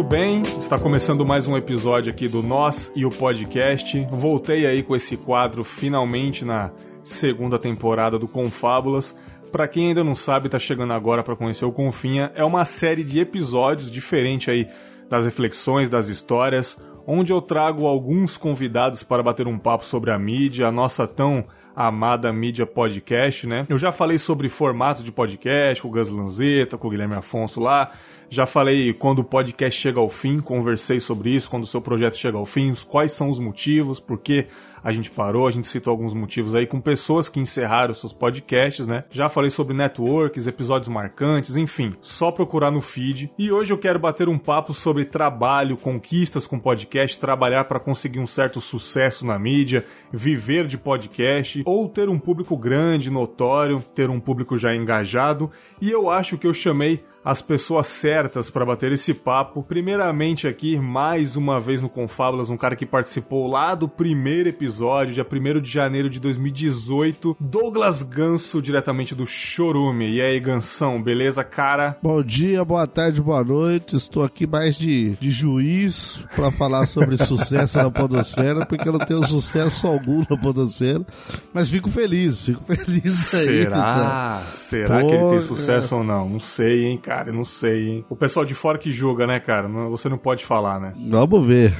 Muito bem, está começando mais um episódio aqui do Nós e o Podcast. Voltei aí com esse quadro finalmente na segunda temporada do Confábulas. Para quem ainda não sabe, está chegando agora para conhecer o Confinha, é uma série de episódios diferente aí das reflexões, das histórias, onde eu trago alguns convidados para bater um papo sobre a mídia, a nossa tão amada mídia podcast, né? Eu já falei sobre formatos de podcast com o Gus Lanzetta, com o Guilherme Afonso lá. Já falei quando o podcast chega ao fim, conversei sobre isso, quando o seu projeto chega ao fim, quais são os motivos, por que a gente parou, a gente citou alguns motivos aí com pessoas que encerraram seus podcasts, né? Já falei sobre networks, episódios marcantes, enfim, só procurar no feed. E hoje eu quero bater um papo sobre trabalho, conquistas com podcast, trabalhar para conseguir um certo sucesso na mídia, viver de podcast ou ter um público grande, notório, ter um público já engajado. E eu acho que eu chamei as pessoas certas para bater esse papo. Primeiramente aqui, mais uma vez no Confábulas, um cara que participou lá do primeiro episódio, dia 1 de janeiro de 2018, Douglas Ganso, diretamente do Chorume. E aí, Gansão, beleza, cara? Bom dia, boa tarde, boa noite. Estou aqui mais de, de juiz para falar sobre sucesso na podosfera, porque eu não tenho sucesso algum na podosfera, mas fico feliz, fico feliz aí. Será? Será Pô, que ele tem sucesso é... ou não? Não sei, hein, cara, não sei, hein? O pessoal de fora que julga, né, cara? Você não pode falar, né? Vamos ver.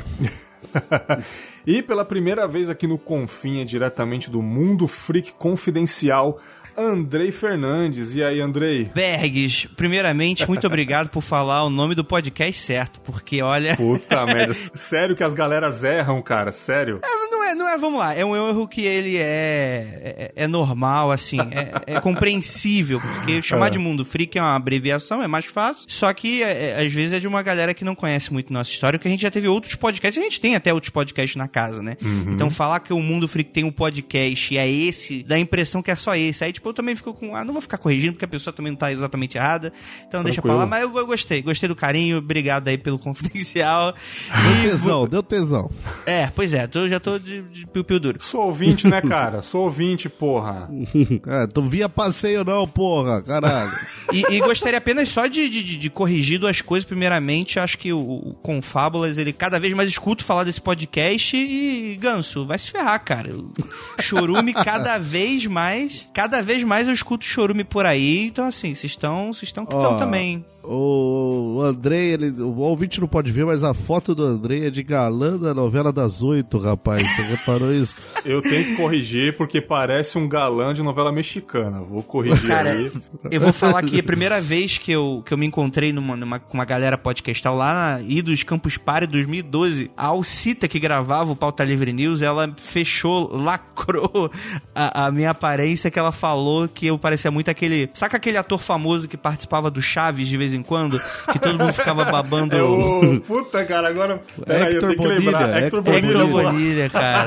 e pela primeira vez aqui no Confinha, diretamente do Mundo Freak Confidencial, Andrei Fernandes. E aí, Andrei? Bergs, primeiramente, muito obrigado por falar o nome do podcast certo, porque olha. Puta merda, sério que as galeras erram, cara, sério? É, é, não é, vamos lá, é um erro que ele é, é, é normal, assim, é, é, compreensível, porque chamar é. de mundo freak é uma abreviação, é mais fácil, só que é, é, às vezes é de uma galera que não conhece muito nossa história, que a gente já teve outros podcasts, a gente tem até outros podcasts na casa, né? Uhum. Então falar que o mundo freak tem um podcast e é esse, dá a impressão que é só esse. Aí, tipo, eu também fico com, ah, não vou ficar corrigindo, porque a pessoa também não tá exatamente errada, então Tranquilo. deixa pra lá, mas eu, eu, gostei, gostei do carinho, obrigado aí pelo confidencial. Deu tesão, deu tesão. É, pois é, tô, já tô de de, piu-piu duro. Sou ouvinte, né, cara? Sou ouvinte, porra. É, tu via passeio não, porra, caralho. e, e, gostaria apenas só de, de, de, corrigir duas coisas. Primeiramente, acho que o, o Confábulas, ele cada vez mais escuto falar desse podcast e, Ganso, vai se ferrar, cara. Chorume cada vez mais, cada vez mais eu escuto chorume por aí. Então, assim, vocês estão, vocês estão que estão também. O Andrei, ele, o ouvinte não pode ver, mas a foto do Andrei é de galã da novela das oito, rapaz. Reparou isso? Eu tenho que corrigir porque parece um galã de novela mexicana. Vou corrigir Cara, aí. Eu vou falar que a primeira vez que eu, que eu me encontrei numa, numa, com uma galera podcastal lá na Idos Campus Party 2012, a Alcita que gravava o Pauta Livre News, ela fechou, lacrou a, a minha aparência que ela falou que eu parecia muito aquele. Saca aquele ator famoso que participava do Chaves de vez em quando? Que todo mundo ficava babando. É o... Puta, cara, agora. Peraí, eu tenho que lembrar. Hector Bonilha. Hector Bonilha, cara.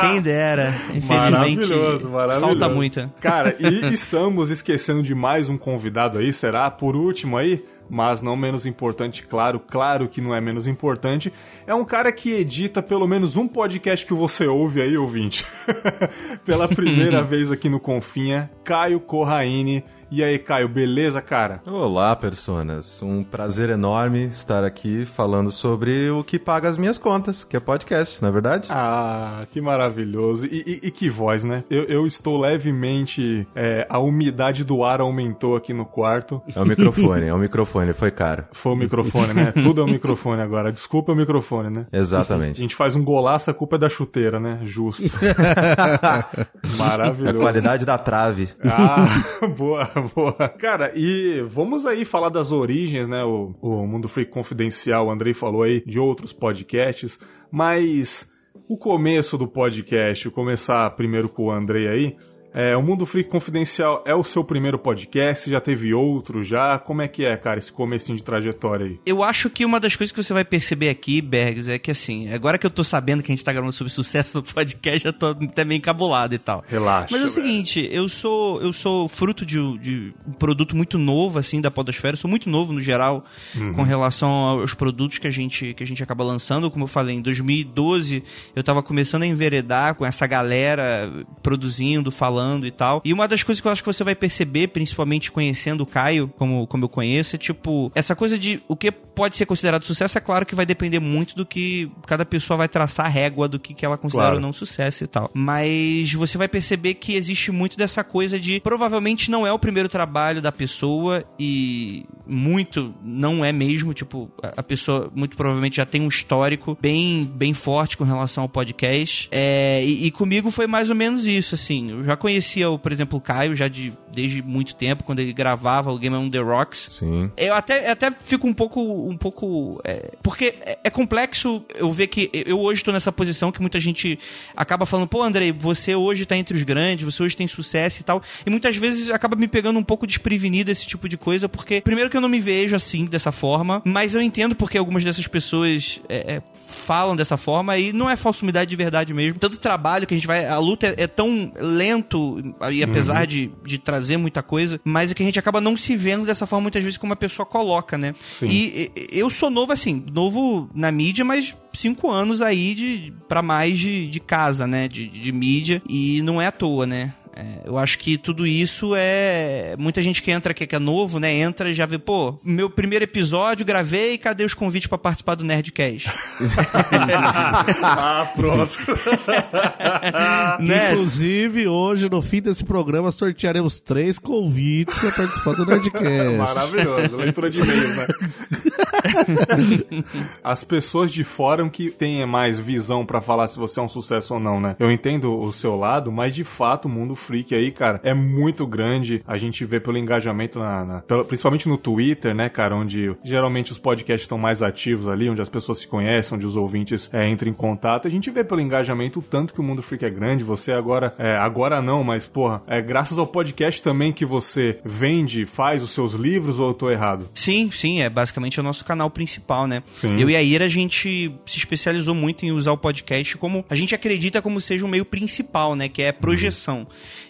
Quem dera. Infelizmente. Maravilhoso, maravilhoso. Falta muito. Cara, e estamos esquecendo de mais um convidado aí, será? Por último aí, mas não menos importante, claro, claro que não é menos importante, é um cara que edita pelo menos um podcast que você ouve aí, ouvinte. Pela primeira vez aqui no Confinha, Caio Corraine e aí, Caio, beleza, cara? Olá, personas. Um prazer enorme estar aqui falando sobre o que paga as minhas contas, que é podcast, não é verdade? Ah, que maravilhoso. E, e, e que voz, né? Eu, eu estou levemente. É, a umidade do ar aumentou aqui no quarto. É o microfone, é o microfone, foi caro. Foi o microfone, né? Tudo é o microfone agora. Desculpa o microfone, né? Exatamente. A gente faz um golaço, a culpa é da chuteira, né? Justo. Maravilhoso. A qualidade da trave. Ah, boa Cara, e vamos aí falar das origens, né? O, o Mundo Freak Confidencial, o Andrei falou aí de outros podcasts, mas o começo do podcast, começar primeiro com o Andrei aí, é, o Mundo Freak Confidencial é o seu primeiro podcast? Já teve outro já? Como é que é, cara, esse comecinho de trajetória aí? Eu acho que uma das coisas que você vai perceber aqui, Bergs, é que assim, agora que eu tô sabendo que a gente tá gravando sobre sucesso no podcast, já tô até meio encabulado e tal. Relaxa. Mas é o seguinte, eu sou eu sou fruto de, de, um produto muito novo, assim, da podosfera. Eu sou muito novo, no geral, uhum. com relação aos produtos que a, gente, que a gente acaba lançando. Como eu falei, em 2012, eu tava começando a enveredar com essa galera produzindo, falando falando e tal. E uma das coisas que eu acho que você vai perceber, principalmente conhecendo o Caio, como, como eu conheço, é tipo, essa coisa de o que pode ser considerado sucesso, é claro que vai depender muito do que cada pessoa vai traçar a régua do que, que ela considera claro. ou não sucesso e tal. Mas você vai perceber que existe muito dessa coisa de provavelmente não é o primeiro trabalho da pessoa e muito não é mesmo, tipo, a pessoa muito provavelmente já tem um histórico bem, bem forte com relação ao podcast. É, e, e, comigo foi mais ou menos isso, assim. Eu já conhecia, por exemplo, o Caio já de, desde muito tempo, quando ele gravava o Game on the Rocks. Sim. Eu até, até fico um pouco. Um pouco é, porque é, é, complexo eu ver que eu hoje estou nessa posição que muita gente acaba falando, pô, Andrei, você hoje tá entre os grandes, você hoje tem sucesso e tal. E muitas vezes acaba me pegando um pouco desprevenido esse tipo de coisa, porque primeiro que eu não me vejo assim, dessa forma, mas eu entendo porque algumas dessas pessoas é, é, falam dessa forma e não é falsa umidade de verdade mesmo. Tanto trabalho que a gente vai. A luta é, é tão lento, e apesar uhum. de, de trazer muita coisa, mas é que a gente acaba não se vendo dessa forma muitas vezes como a pessoa coloca, né? Sim. E, e eu sou novo assim, novo na mídia, mas cinco anos aí de para mais de, de casa, né? De, de mídia. E não é à toa, né? É, eu acho que tudo isso é. Muita gente que entra aqui que é novo, né? Entra e já vê, pô, meu primeiro episódio, gravei, cadê os convites para participar do Nerdcast? ah, pronto. né? Inclusive, hoje, no fim desse programa, sortearemos três convites para participar do Nerdcast. Maravilhoso, leitura de e-mails, né? As pessoas de fora que têm mais visão para falar se você é um sucesso ou não, né? Eu entendo o seu lado, mas de fato o mundo freak aí, cara, é muito grande. A gente vê pelo engajamento, na, na principalmente no Twitter, né, cara, onde geralmente os podcasts estão mais ativos ali, onde as pessoas se conhecem, onde os ouvintes é, entram em contato. A gente vê pelo engajamento o tanto que o mundo freak é grande. Você agora, é, agora não, mas porra, é graças ao podcast também que você vende, faz os seus livros ou eu tô errado? Sim, sim, é basicamente o nosso canal principal, né? Sim. Eu e a Ira, a gente se especializou muito em usar o podcast como a gente acredita como seja um meio principal, né? Que é projeção. Uhum.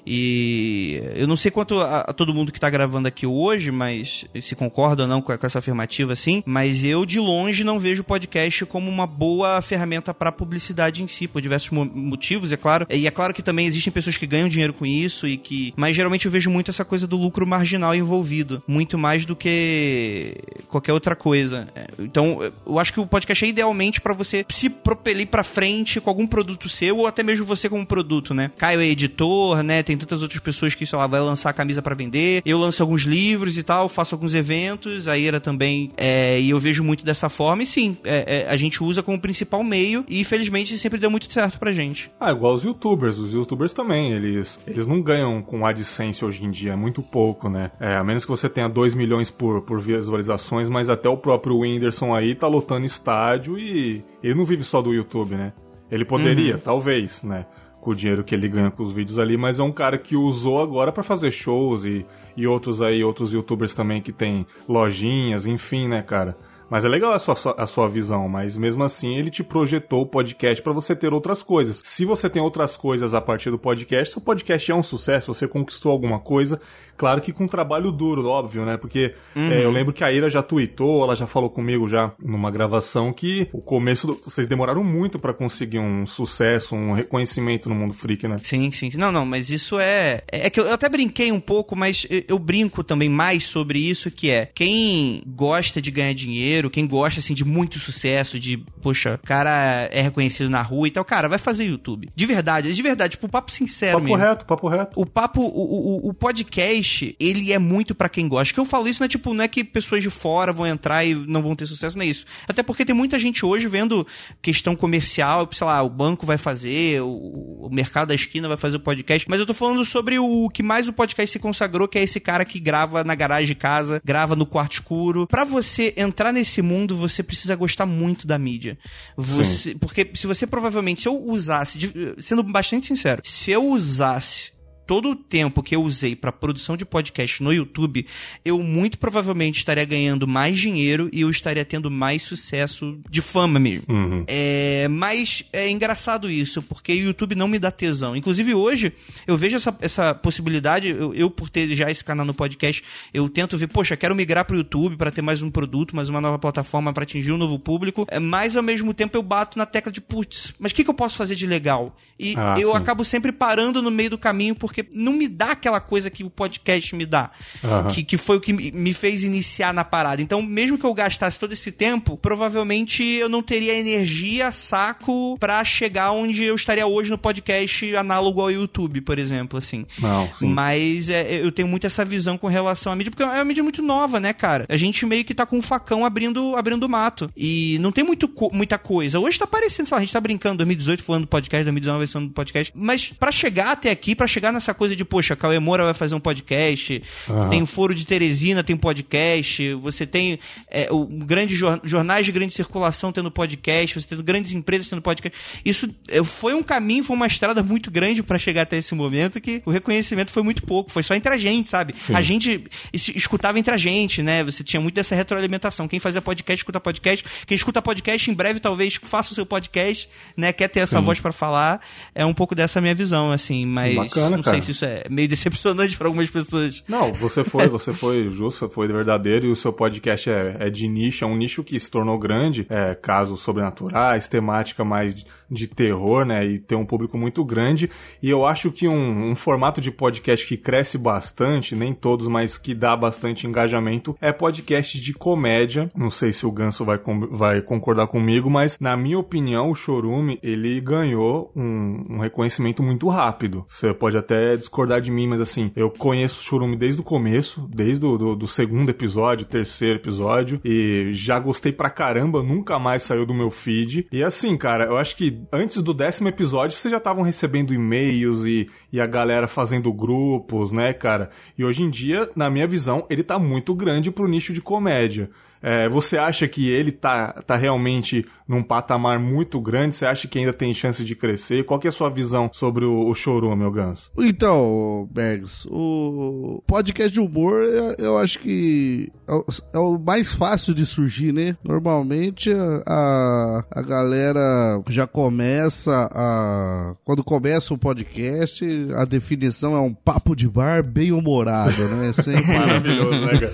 E eu não sei quanto a, a todo mundo que está gravando aqui hoje, mas se concorda ou não com, com, essa afirmativa, assim, mas eu de longe não vejo o podcast como uma boa ferramenta para publicidade em si, por diversos motivos, é claro. E é claro que também existem pessoas que ganham dinheiro com isso e que. Mas geralmente eu vejo muito essa coisa do lucro marginal envolvido, muito mais do que qualquer outra coisa. É, então, eu acho que o podcast é idealmente para você se propelir para frente com algum produto seu ou até mesmo você como produto, né? Caio é editor, né? Tem tem tantas outras pessoas que, sei lá, vai lançar a camisa para vender. Eu lanço alguns livros e tal, faço alguns eventos, a Ira também. É, e eu vejo muito dessa forma. E sim, é, é, a gente usa como principal meio e infelizmente sempre deu muito certo pra gente. Ah, igual os youtubers. Os youtubers também, eles, eles não ganham com AdSense hoje em dia, é muito pouco, né? É, a menos que você tenha 2 milhões por, por visualizações, mas até o próprio Whindersson aí tá lotando estádio e ele não vive só do YouTube, né? Ele poderia, uhum. talvez, né? Com o dinheiro que ele ganha com os vídeos ali, mas é um cara que usou agora para fazer shows e, e outros aí, outros youtubers também que tem lojinhas, enfim, né, cara? Mas é legal a sua, a sua visão, mas mesmo assim ele te projetou o podcast para você ter outras coisas. Se você tem outras coisas a partir do podcast, seu podcast é um sucesso, você conquistou alguma coisa, claro que com trabalho duro, óbvio, né? Porque uhum. é, eu lembro que a Ira já tweetou, ela já falou comigo já numa gravação que o começo do, vocês demoraram muito para conseguir um sucesso, um reconhecimento no mundo freak, né? Sim, sim. Não, não, mas isso é é que eu até brinquei um pouco, mas eu, eu brinco também mais sobre isso que é quem gosta de ganhar dinheiro quem gosta, assim, de muito sucesso, de, poxa, o cara é reconhecido na rua e tal, cara, vai fazer YouTube. De verdade, de verdade, tipo, papo sincero papo mesmo. Papo reto, papo reto. O papo, o, o, o podcast, ele é muito para quem gosta. Que eu falo isso não é tipo, não é que pessoas de fora vão entrar e não vão ter sucesso, não é isso. Até porque tem muita gente hoje vendo questão comercial, sei lá, o banco vai fazer, o, o mercado da esquina vai fazer o podcast, mas eu tô falando sobre o que mais o podcast se consagrou, que é esse cara que grava na garagem de casa, grava no quarto escuro. Para você entrar nesse mundo, você precisa gostar muito da mídia. Você, porque se você provavelmente, se eu usasse, sendo bastante sincero, se eu usasse todo o tempo que eu usei para produção de podcast no YouTube, eu muito provavelmente estaria ganhando mais dinheiro e eu estaria tendo mais sucesso de fama mesmo. Uhum. É, mas é engraçado isso, porque o YouTube não me dá tesão. Inclusive hoje, eu vejo essa, essa possibilidade, eu, eu por ter já esse canal no podcast, eu tento ver, poxa, quero migrar pro YouTube para ter mais um produto, mais uma nova plataforma para atingir um novo público, é, mas ao mesmo tempo eu bato na tecla de, putz, mas o que, que eu posso fazer de legal? E ah, eu sim. acabo sempre parando no meio do caminho porque porque não me dá aquela coisa que o podcast me dá, Aham. que, que foi o que me- fez iniciar na parada. Então, mesmo que eu gastasse todo esse tempo, provavelmente eu não teria energia, saco, pra chegar onde eu estaria hoje no podcast análogo ao YouTube, por exemplo, assim. Não, sim. Mas é, eu tenho muito essa visão com relação à mídia, porque é uma mídia muito nova, né, cara? A gente meio que tá com um facão abrindo, abrindo mato. E não tem muito, muita coisa. Hoje tá parecendo, sei lá, a gente tá brincando 2018 falando do podcast, 2019 vai ser um podcast. Mas pra chegar até aqui, pra chegar nessa coisa de, poxa, Cauê Moura vai fazer um podcast, Aham. tem o Foro de Teresina, tem podcast, você tem é, o grande jor- jornais de grande circulação tendo podcast, você tem grandes empresas tendo podcast. Isso é, foi um caminho, foi uma estrada muito grande pra chegar até esse momento que o reconhecimento foi muito pouco, foi só entre a gente, sabe? Sim. A gente es- escutava entre a gente, né? Você tinha muito dessa retroalimentação. Quem fazia podcast, escuta podcast. Quem escuta podcast, em breve talvez faça o seu podcast, né? Quer ter essa Sim. voz pra falar. É um pouco dessa minha visão, assim, mas Bacana, não cara. Sei se isso é meio decepcionante pra algumas pessoas. Não, você foi, você foi justo, foi verdadeiro e o seu podcast é, é de nicho, é um nicho que se tornou grande, é, casos sobrenaturais, temática mais de- de terror, né, e tem um público muito grande. E eu acho que um, um formato de podcast que cresce bastante, nem todos, mas que dá bastante engajamento, é podcast de comédia, não sei se o Ganso vai, vai concordar comigo, mas na minha opinião o Chorume, ele ganhou um, um reconhecimento muito rápido, você pode até discordar de mim, mas assim, eu conheço o Chorume desde o começo, desde o do, do segundo episódio, terceiro episódio, e já gostei pra caramba, nunca mais saiu do meu feed. E assim, cara, eu acho que antes do décimo episódio vocês já estavam recebendo e-mails e, e a galera fazendo grupos, né, cara? E hoje em dia, na minha visão, ele tá muito grande pro nicho de comédia. É, você acha que ele tá, tá realmente num patamar muito grande? Você acha que ainda tem chance de crescer? Qual que é a sua visão sobre o, o Chorume, meu ganso? Então, Bergs, o podcast de humor eu, eu acho que é o, é o mais fácil de surgir, né? Normalmente a, a galera já começa a. Quando começa o podcast, a definição é um papo de bar bem humorado, né? Sempre. Maravilhoso, né, cara?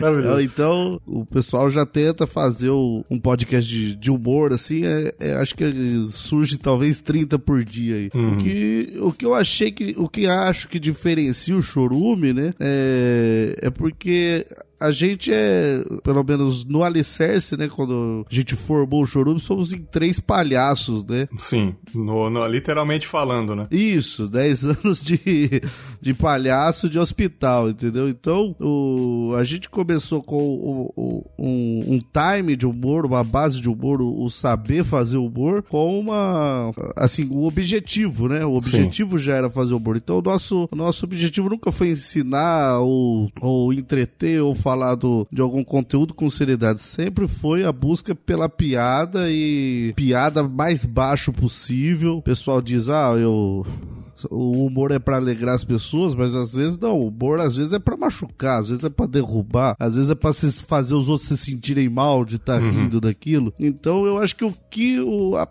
Maravilhoso. Então, o pessoal já tenta fazer um podcast de, de humor, assim, é, é- acho que surge talvez 30 por dia aí. Uhum. O, que, o que eu achei que, o que acho que diferencia o chorume, né, é, é porque a gente é, pelo menos no alicerce, né, quando a gente formou o chorume, somos em três palhaços, né, Sim, no- no- literalmente falando, né? isso, 10 anos de, de palhaço de hospital, entendeu? Então, o, a gente começou com o- o- um, um time de humor, uma base de humor, o, o saber fazer humor, com uma, assim, um objetivo, né? O objetivo já era fazer humor. Então, o nosso, o nosso objetivo nunca foi ensinar ou, ou entreter ou falar do, de algum conteúdo com seriedade. Sempre foi a busca pela piada e piada mais baixo possível. O pessoal diz, ah, eu o humor é pra alegrar as pessoas, mas às vezes não. O humor às vezes é pra machucar, às vezes é pra derrubar, às vezes é pra se- fazer os outros se sentirem mal de estar rindo daquilo. Então eu acho que o que o- a,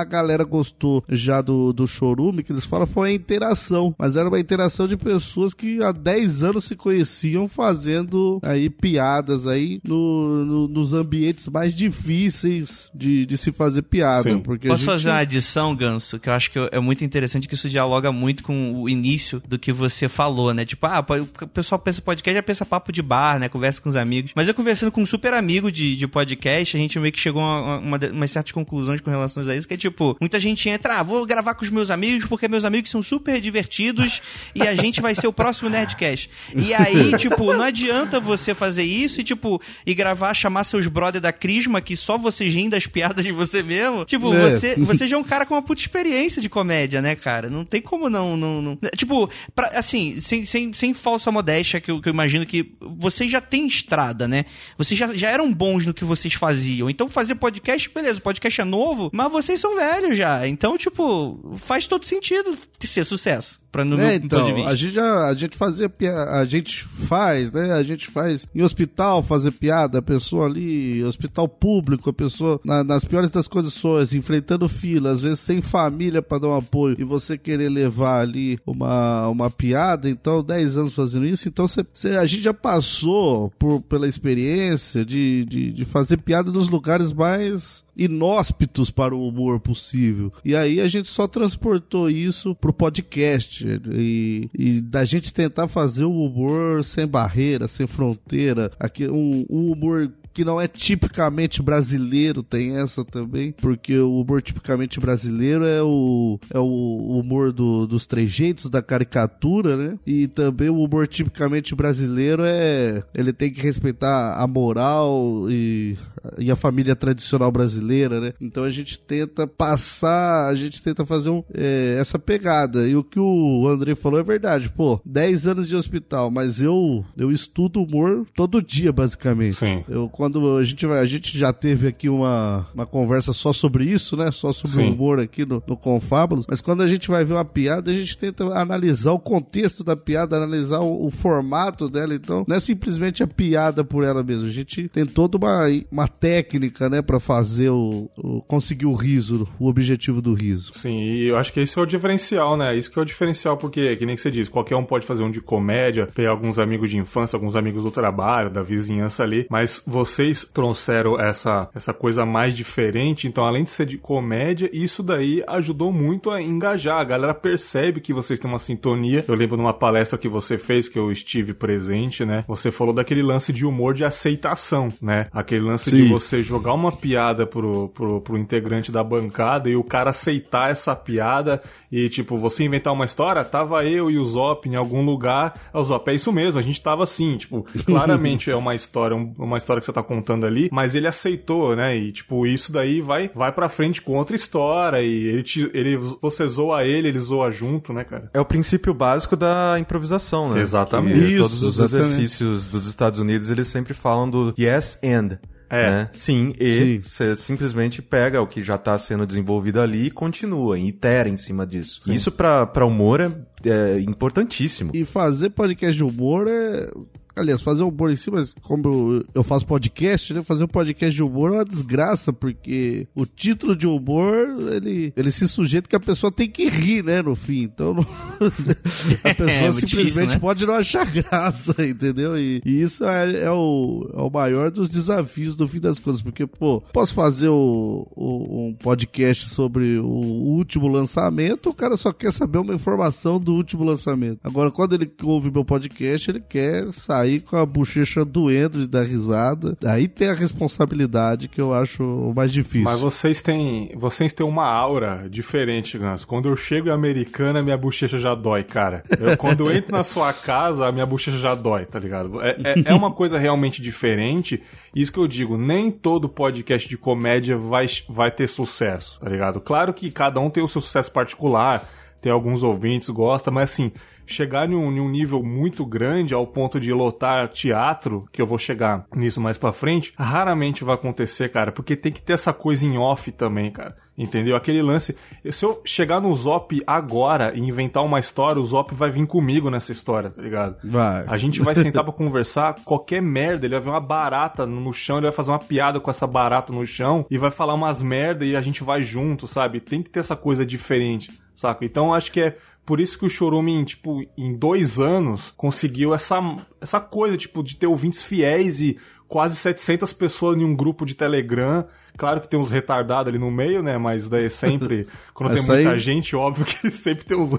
a galera gostou já do, do chorume, que eles falam, foi a interação. Mas era uma interação de pessoas que há 10 anos se conheciam fazendo aí piadas aí no, no- nos ambientes mais difíceis de, de se fazer piada. Sim. Porque a Posso gente- fazer uma adição, Ganso, que eu acho que é muito interessante, que isso dialoga muito com o início do que você falou, né? Tipo, ah, o pessoal pensa podcast, já pensa papo de bar, né? Conversa com os amigos. Mas eu conversando com um super amigo de, de podcast, a gente meio que chegou a uma, uma, umas certas conclusões com relação a isso, que é tipo, muita gente entra, ah, vou gravar com os meus amigos, porque meus amigos são super divertidos e a gente vai ser o próximo Nerdcast. E aí, tipo, não adianta você fazer isso e, tipo, e gravar, chamar seus brother da Crisma, que só vocês riem das piadas de você mesmo. Tipo, É. você, você já é um cara com uma puta experiência de comédia, né, cara? Não tem como não. não, não- Tipo, pra- assim, sem, sem, sem falsa modéstia, que eu, que eu imagino que vocês já têm estrada, né? Vocês já, já eram bons no que vocês faziam. Então, fazer podcast, beleza, podcast é novo, mas vocês são velhos já. Então, tipo, faz todo sentido ser sucesso. Pra, no É, meu então, ponto de vista. a gente já, a gente fazia piada, a gente faz, né? A gente faz em hospital fazer piada, a pessoa ali, hospital público, a pessoa na- nas piores das condições, enfrentando fila, às vezes sem família pra dar um apoio, e você querer levar ali uma, uma piada, então 10 anos fazendo isso, então cê, cê, a gente já passou por, pela experiência de, de, de fazer piada nos lugares mais inóspitos para o humor possível. E aí a gente só transportou isso pro podcast e, e da gente tentar fazer o humor sem barreira, sem fronteira, aqui, um, um humor que não é tipicamente brasileiro, tem essa também, porque o humor tipicamente brasileiro é o, é o humor do, dos trejeitos, da caricatura, né? E também o humor tipicamente brasileiro é. Ele tem que respeitar a moral e, e a família tradicional brasileira, né? Então a gente tenta passar, a gente tenta fazer um, é, essa pegada. E o que o André falou é verdade. Pô, 10 anos de hospital, mas eu, eu estudo humor todo dia, basicamente. Sim. Eu, quando a gente vai, a gente já teve aqui uma, uma conversa só sobre isso, né? Só sobre Sim. o humor aqui no, no Confábulos. Mas quando a gente vai ver uma piada, a gente tenta analisar o contexto da piada, analisar o, o formato dela. Então, não é simplesmente a piada por ela mesma. A gente tem toda uma, uma técnica, né, para fazer o, o, conseguir o riso, o objetivo do riso. Sim, e eu acho que esse é o diferencial, né? Isso que é o diferencial, porque, que nem que você diz, qualquer um pode fazer um de comédia, pegar alguns amigos de infância, alguns amigos do trabalho, da vizinhança ali, mas você vocês trouxeram essa, essa coisa mais diferente, então além de ser de comédia, isso daí ajudou muito a engajar. A galera percebe que vocês têm uma sintonia. Eu lembro numa palestra que você fez, que eu estive presente, né? Você falou daquele lance de humor de aceitação, né? Aquele lance Sim. De você jogar uma piada pro, pro, pro integrante da bancada e o cara aceitar essa piada e, tipo, você inventar uma história, tava eu e o Zop em algum lugar. O Zop, é isso mesmo, a gente tava assim, tipo, claramente é uma história, uma história que você tá contando ali, mas ele aceitou, né? E tipo, isso daí vai vai para frente com outra história e ele te, ele você zoa ele, ele zoa junto, né, cara? É o princípio básico da improvisação, né? Exatamente. Que todos os exatamente. exercícios dos Estados Unidos, eles sempre falam do yes and. É. Né? Sim, e você simplesmente pega o que já está sendo desenvolvido ali e continua, e itera em cima disso. Sim. Isso para humor é, é importantíssimo. E fazer podcast de humor é Aliás, fazer humor em si, mas como eu faço podcast, né? Fazer um podcast de humor é uma desgraça, porque o título de humor, ele, ele se sujeita que a pessoa tem que rir, né? No fim. Então, não... a pessoa é, simplesmente difícil, né? pode não achar graça, entendeu? E, e isso é, é, o, é o maior dos desafios do fim das contas, porque, pô, posso fazer o, o, um podcast sobre o último lançamento, o cara só quer saber uma informação do último lançamento. Agora, quando ele ouve meu podcast, ele quer sair aí com a bochecha doendo de dar risada. Aí tem a responsabilidade que eu acho mais difícil. Mas vocês têm, vocês têm uma aura diferente, Gans. Quando eu chego em Americana, minha bochecha já dói, cara. Eu, quando eu entro na sua casa, a minha bochecha já dói, tá ligado? É, é, é uma coisa realmente diferente. Isso que eu digo, nem todo podcast de comédia vai, vai ter sucesso, tá ligado? Claro que cada um tem o seu sucesso particular, tem alguns ouvintes, gosta, mas assim, chegar em um, em um nível muito grande ao ponto de lotar teatro, que eu vou chegar nisso mais pra frente, raramente vai acontecer, cara, porque tem que ter essa coisa em off também, cara. Entendeu? Aquele lance. Se eu chegar no Zop agora e inventar uma história, o Zop vai vir comigo nessa história, tá ligado? Vai. A gente vai sentar pra conversar, qualquer merda, ele vai ver uma barata no chão, ele vai fazer uma piada com essa barata no chão e vai falar umas merda e a gente vai junto, sabe? Tem que ter essa coisa diferente, saca? Então acho que é por isso que o Chorumin, tipo, em dois anos, conseguiu essa, essa coisa, tipo, de ter ouvintes fiéis e quase 700 pessoas em um grupo de Telegram Claro que tem uns retardados ali no meio, né? Mas daí sempre, quando tem muita aí... gente, óbvio que sempre tem uns.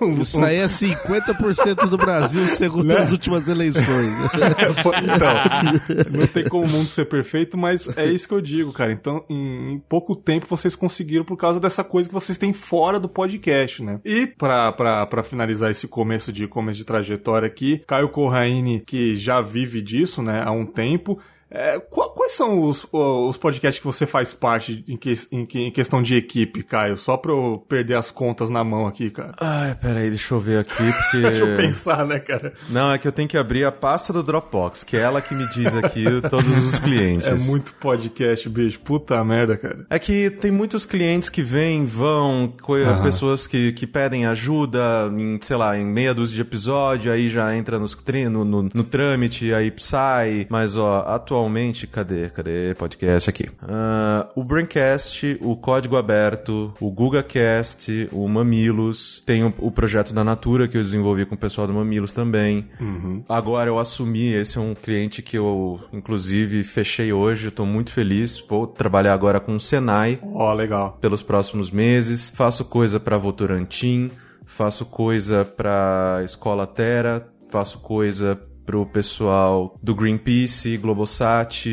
uns Isso aí é 50% do Brasil, segundo né? as últimas eleições. então, não tem como o mundo ser perfeito, mas é isso que eu digo, cara. Então, em, em, pouco tempo vocês conseguiram por causa dessa coisa que vocês têm fora do podcast, né? E pra, pra, pra finalizar esse começo de começo de trajetória aqui, Caio Corraine, que já vive disso, né, há um tempo, é, quais são os, os podcasts que você faz parte em, que, em, em, questão de equipe, Caio? Só pra eu perder as contas na mão aqui, cara. Ai, peraí, deixa eu ver aqui, porque... deixa eu pensar, né, cara? Não, é que eu tenho que abrir a pasta do Dropbox, que é ela que me diz aqui todos os clientes. É muito podcast, bicho. Puta merda, cara. É que tem muitos clientes que vêm, vão, uhum. pessoas que, que pedem ajuda em, sei lá, em meia dúzia de episódio, aí já entra nos, no, no, no trâmite, aí sai. Mas, ó, atualmente atualmente, cadê? Cadê podcast aqui? Uh, o Braincast, o Código Aberto, o GugaCast, o Mamilos, tem o, o, projeto da Natura que eu desenvolvi com o pessoal do Mamilos também. Uhum. Agora eu assumi, esse é um cliente que eu, inclusive, fechei hoje, estou muito feliz. Vou trabalhar agora com o Senai. Ó, oh, legal. Pelos próximos meses. Faço coisa para Votorantim, faço coisa para Escola Terra, faço coisa pro pessoal do Greenpeace, Globosat,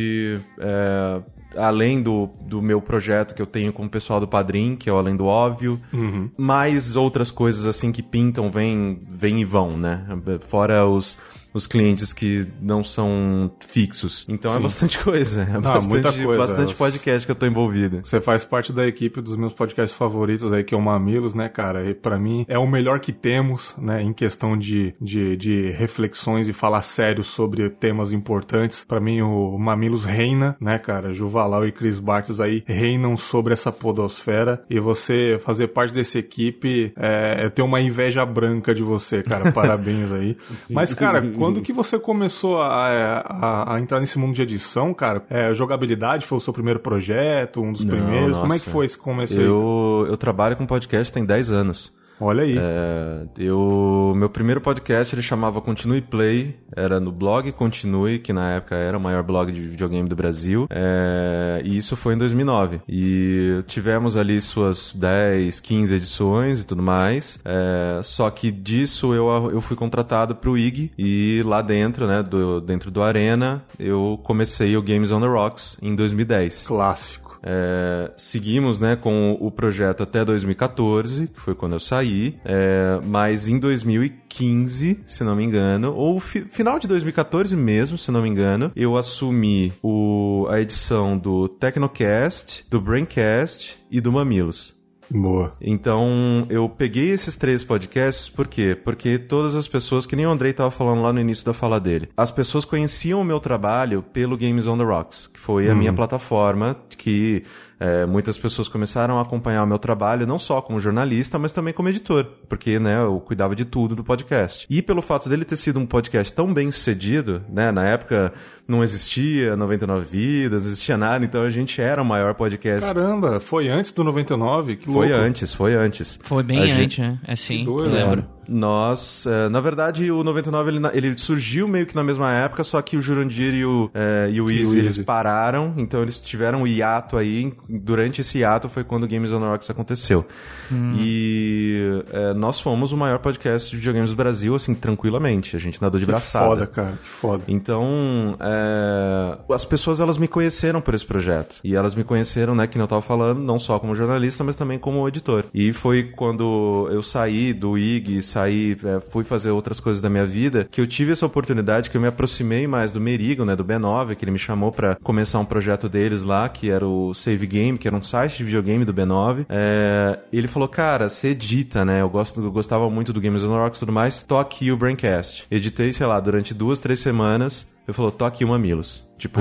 é, além do, do meu projeto que eu tenho com o pessoal do Padrim, que é o Além do Óbvio, uhum. mais outras coisas assim que pintam, vêm, vêm e vão, né? Fora os os clientes que não são fixos. Então é Sim. é bastante coisa. É bastante, muita coisa. Bastante podcast que eu tô envolvido. Você faz parte da equipe dos meus podcasts favoritos aí, que é o Mamilos, né, cara? E pra mim é o melhor que temos, né, em questão de, de, de reflexões e falar sério sobre temas importantes. Pra mim o Mamilos reina, né, cara? Juvalau e Chris Bartes aí reinam sobre essa podosfera e você fazer parte dessa equipe é, é ter uma inveja branca de você, cara. Parabéns aí. Mas, cara, quando que você começou a, a, a, entrar nesse mundo de edição, cara? É, jogabilidade foi o seu primeiro projeto, um dos Não, primeiros? Nossa. Como é que foi esse começo eu, aí? Eu trabalho com podcast tem 10 anos. Olha aí. É, eu, meu primeiro podcast ele chamava Continue Play, era no blog Continue, que na época era o maior blog de videogame do Brasil, é, e isso foi em 2009. E tivemos ali suas 10, 15 edições e tudo mais, é, só que disso eu, eu fui contratado pro IG, e lá dentro, né, do, dentro do Arena, eu comecei o Games on the Rocks em 2010. Clássico. É, seguimos né, com o projeto até 2014, que foi quando eu saí, é, mas em 2015, se não me engano, ou fi final de 2014 mesmo, se não me engano, eu assumi o, a edição do Tecnocast, do Braincast e do Mamilos. Boa. Então, eu peguei esses três podcasts, por quê? Porque todas as pessoas, que nem o Andrei estava falando lá no início da fala dele, as pessoas conheciam o meu trabalho pelo Games on the Rocks, que foi a minha uhum. plataforma que é, muitas pessoas começaram a acompanhar o meu trabalho, não só como jornalista, mas também como editor, porque né, eu cuidava de tudo do podcast. E pelo fato dele ter sido um podcast tão bem sucedido, né, na época não existia 99 Vidas, não existia nada, então a gente era o maior podcast. Caramba, foi antes do 99? Que foi antes, foi antes. Foi bem a antes, gente... né? É sim, lembro. Nós, é, na verdade, o 99 ele, ele, surgiu meio que na mesma época, só que o Jurandir e o, é, e o Easy, eles pararam, então eles tiveram um hiato aí. Durante esse hiato foi quando o Games on Rocks aconteceu. Hum. E é, nós fomos o maior podcast de videogames do Brasil, assim, tranquilamente. A gente nadou de que braçada. foda, cara, que foda. Então, é, as pessoas, elas me conheceram por esse projeto. E elas me conheceram, né, que eu tava falando, não só como jornalista, mas também como editor. E foi quando eu saí do IG, saí é, fui fazer outras coisas da minha vida, que eu tive essa oportunidade, que eu me aproximei mais do Merigo, né, do B9, que ele me chamou para começar um projeto deles lá, que era o Save Game, que era um site de videogame do B9. É, ele falou, cara, você edita, né? Eu, gosto, eu gostava muito do Games on Rocks e tudo mais, tô aqui o Braincast. Editei, sei lá, durante duas, três semanas. Eu falou, tô aqui o Mamilos. Tipo,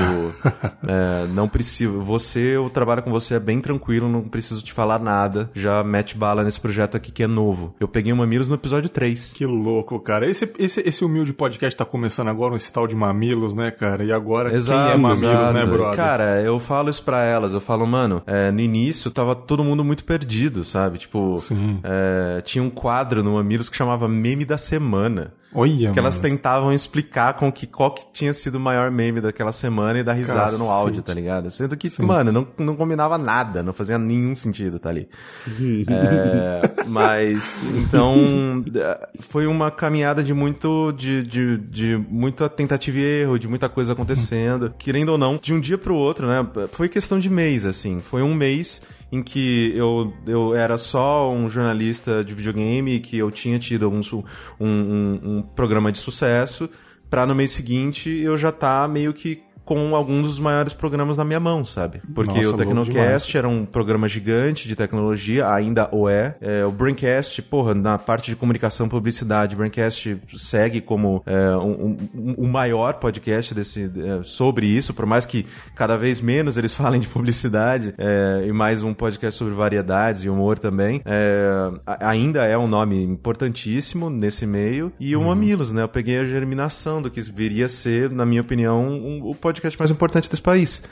é, não preciso. Você, eu trabalho com você, é bem tranquilo, não preciso te falar nada. Já mete bala nesse projeto aqui que é novo. Eu peguei o Mamilos no episódio 3. Que louco, cara. Esse, esse, esse humilde podcast tá começando agora, esse tal de Mamilos, né, cara? E agora, exato, quem é Mamilos, né, exato. né, brother? Cara, eu falo isso pra elas. Eu falo, mano, é, no início tava todo mundo muito perdido, sabe? Tipo, é, tinha um quadro no Mamilos que chamava Meme da Semana. Olha, que mano. elas tentavam explicar com que qual que tinha sido o maior meme daquela semana e dar risada Cacete. no áudio, tá ligado? Sendo que, Sim. mano, não, não combinava nada, não fazia nenhum sentido tá ali. é, mas, então, foi uma caminhada de muito, de, de, de muita tentativa e erro, de muita coisa acontecendo. Querendo ou não, de um dia pro outro, né? Foi questão de mês, assim. Foi um mês em que eu, eu era só um jornalista de videogame, que eu tinha tido um, um, um programa de sucesso, para no mês seguinte eu já tá meio que com alguns dos maiores programas na minha mão, sabe? Porque Nossa, o Tecnocast era um programa gigante de tecnologia, ainda o é. é. O Braincast, porra, na parte de comunicação e publicidade, o Braincast segue como é, um, um, um, maior podcast desse, é, sobre isso, por mais que cada vez menos eles falem de publicidade, é, e mais um podcast sobre variedades e humor também. É, ainda é um nome importantíssimo nesse meio. E o uhum. Mamilos, né? Eu peguei a germinação do que viria a ser, na minha opinião, um, o podcast podcast mais importante desse país.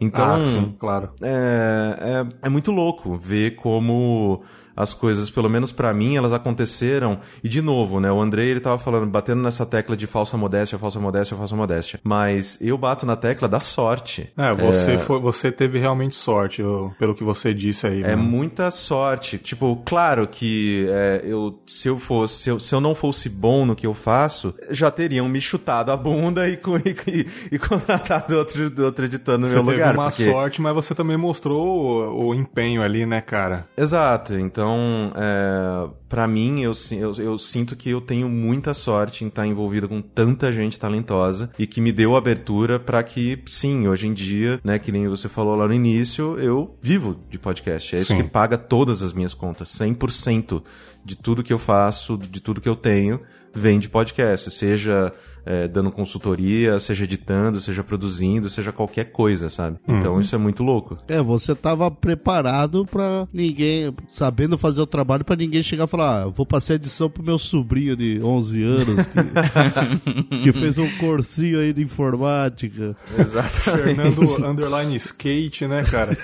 Então, ah, sim, claro. É, é, é muito louco ver como as coisas, pelo menos para mim, elas aconteceram. E de novo, né? O Andrei ele tava falando, batendo nessa tecla de falsa modéstia, falsa modéstia, falsa modéstia. Mas eu bato na tecla da sorte. É, você é... foi, você teve realmente sorte, pelo que você disse aí. É né? muita sorte. Tipo, claro que é, eu, se eu fosse, se eu, se eu não fosse bom no que eu faço, já teriam me chutado a bunda e, e, e contratado outro, outro editor no você meu lugar. Você teve uma porque... sorte, mas você também mostrou o, o empenho ali, né, cara? Exato. Então então, é, para mim, eu, eu, eu, sinto que eu tenho muita sorte em estar envolvido com tanta gente talentosa e que me deu abertura para que, sim, hoje em dia, né, que nem você falou lá no início, eu vivo de podcast. É isso sim. que paga todas as minhas contas. 100% de tudo que eu faço, de tudo que eu tenho, vem de podcast. Seja é, dando consultoria, seja editando, seja produzindo, seja qualquer coisa, sabe? Então uhum. isso é muito louco. É, você tava preparado para ninguém, sabendo fazer o trabalho para ninguém chegar e falar, ah, vou passar edição pro meu sobrinho de 11 anos que, que fez um cursinho aí de informática. Exato. Fernando underline skate, né, cara?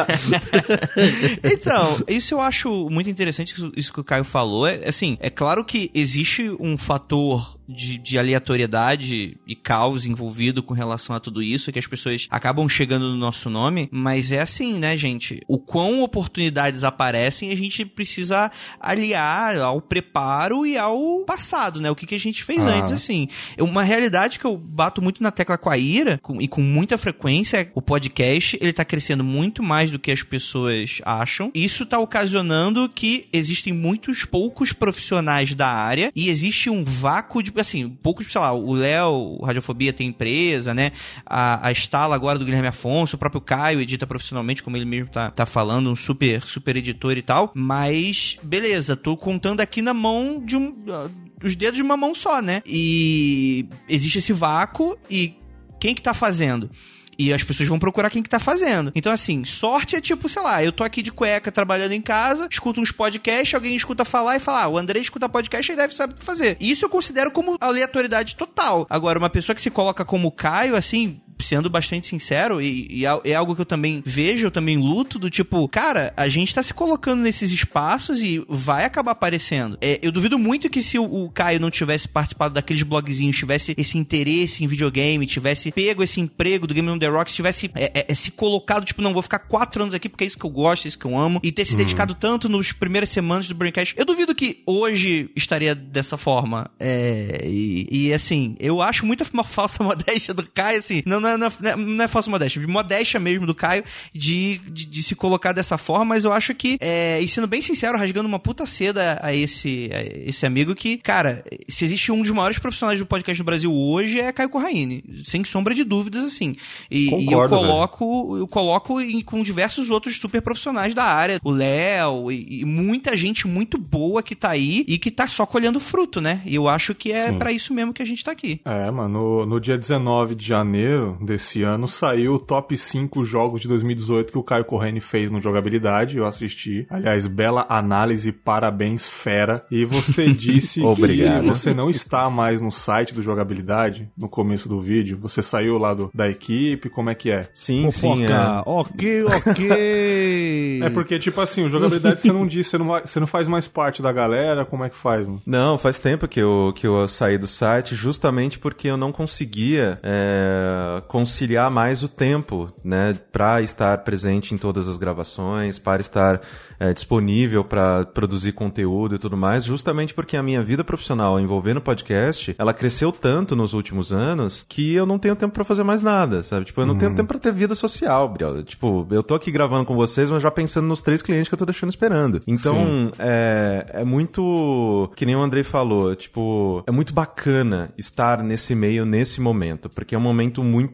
então, isso eu acho muito interessante isso que o Caio falou. É, assim, é claro que existe um fator de, de aleatoriedade e caos envolvido com relação a tudo isso, que as pessoas acabam chegando no nosso nome, mas é assim, né, gente? O quão oportunidades aparecem, a gente precisa aliar ao preparo e ao passado, né? O que, que a gente fez ah. antes, assim. Uma realidade que eu bato muito na tecla com a Ira, com, e com muita frequência, é o podcast, ele tá crescendo muito mais do que as pessoas acham. Isso tá ocasionando que existem muitos poucos profissionais da área e existe um vácuo de, assim, poucos, sei lá, o Léo, Radiofobia tem empresa, né? A, a Stala agora do Guilherme Afonso, o próprio Caio edita profissionalmente, como ele mesmo tá, tá falando, um super, super editor e tal. Mas, beleza, tô contando aqui na mão de um. Uh, os dedos de uma mão só, né? E existe esse vácuo e quem que tá fazendo? E as pessoas vão procurar quem que tá fazendo. Então, assim, sorte é tipo, sei lá, eu tô aqui de cueca trabalhando em casa, escuto uns podcasts, alguém escuta falar e fala, ah, o André escuta podcast e deve saber o que fazer. Isso eu considero como aleatoriedade total. Agora, uma pessoa que se coloca como Caio, assim, sendo bastante sincero, e, e, é, é algo que eu também vejo, eu também luto, do tipo, cara, a gente tá se colocando nesses espaços e vai acabar aparecendo. É, eu duvido muito que se o, o, Caio não tivesse participado daqueles blogzinhos, tivesse esse interesse em videogame, tivesse pego esse emprego do Game on the Rocks, tivesse é, é, é, se colocado, tipo, não, vou ficar quatro anos aqui porque é isso que eu gosto, é isso que eu amo, e ter se uhum. dedicado tanto nos primeiras semanas do Braincast, eu duvido que hoje estaria dessa forma. É, e, e assim, eu acho muito uma falsa modéstia do Caio, assim, não, não não, não é falsa modéstia, de modéstia mesmo do Caio de, de, de, se colocar dessa forma, mas eu acho que, é, e sendo bem sincero, rasgando uma puta seda a esse, a esse amigo que, cara, se existe um dos maiores profissionais do podcast no Brasil hoje é Caio Corraine, sem sombra de dúvidas, assim. E, Concordo, e eu coloco, eu coloco em, com diversos outros super profissionais da área, o Léo e, e, muita gente muito boa que tá aí e que tá só colhendo fruto, né? E eu acho que é para isso mesmo que a gente tá aqui. É, mano, no, no dia 19 de janeiro desse ano saiu o top 5 jogos de 2018 que o Caio Corrêne fez no Jogabilidade. Eu assisti. Aliás, bela análise, parabéns, fera. E você disse que você não está mais no site do Jogabilidade no começo do vídeo. Você saiu lá do, da equipe, como é que é? Sim, Fofoca. sim. É. Ok, ok. é porque, tipo assim, o Jogabilidade você não disse, você não, você não faz mais parte da galera, como é que faz? Mano? Não, faz tempo que eu, que eu saí do site, justamente porque eu não conseguia é, conciliar mais o tempo, né, para estar presente em todas as gravações, para estar é, disponível para produzir conteúdo e tudo mais, justamente porque a minha vida profissional envolvendo podcast, ela cresceu tanto nos últimos anos que eu não tenho tempo para fazer mais nada, sabe? Tipo, eu não uhum. tenho tempo para ter vida social, Briel. Tipo, eu tô aqui gravando com vocês, mas já pensando nos três clientes que eu tô deixando esperando. Então, é, é muito que nem o Andrei falou, tipo, é muito bacana estar nesse meio nesse momento, porque é um momento muito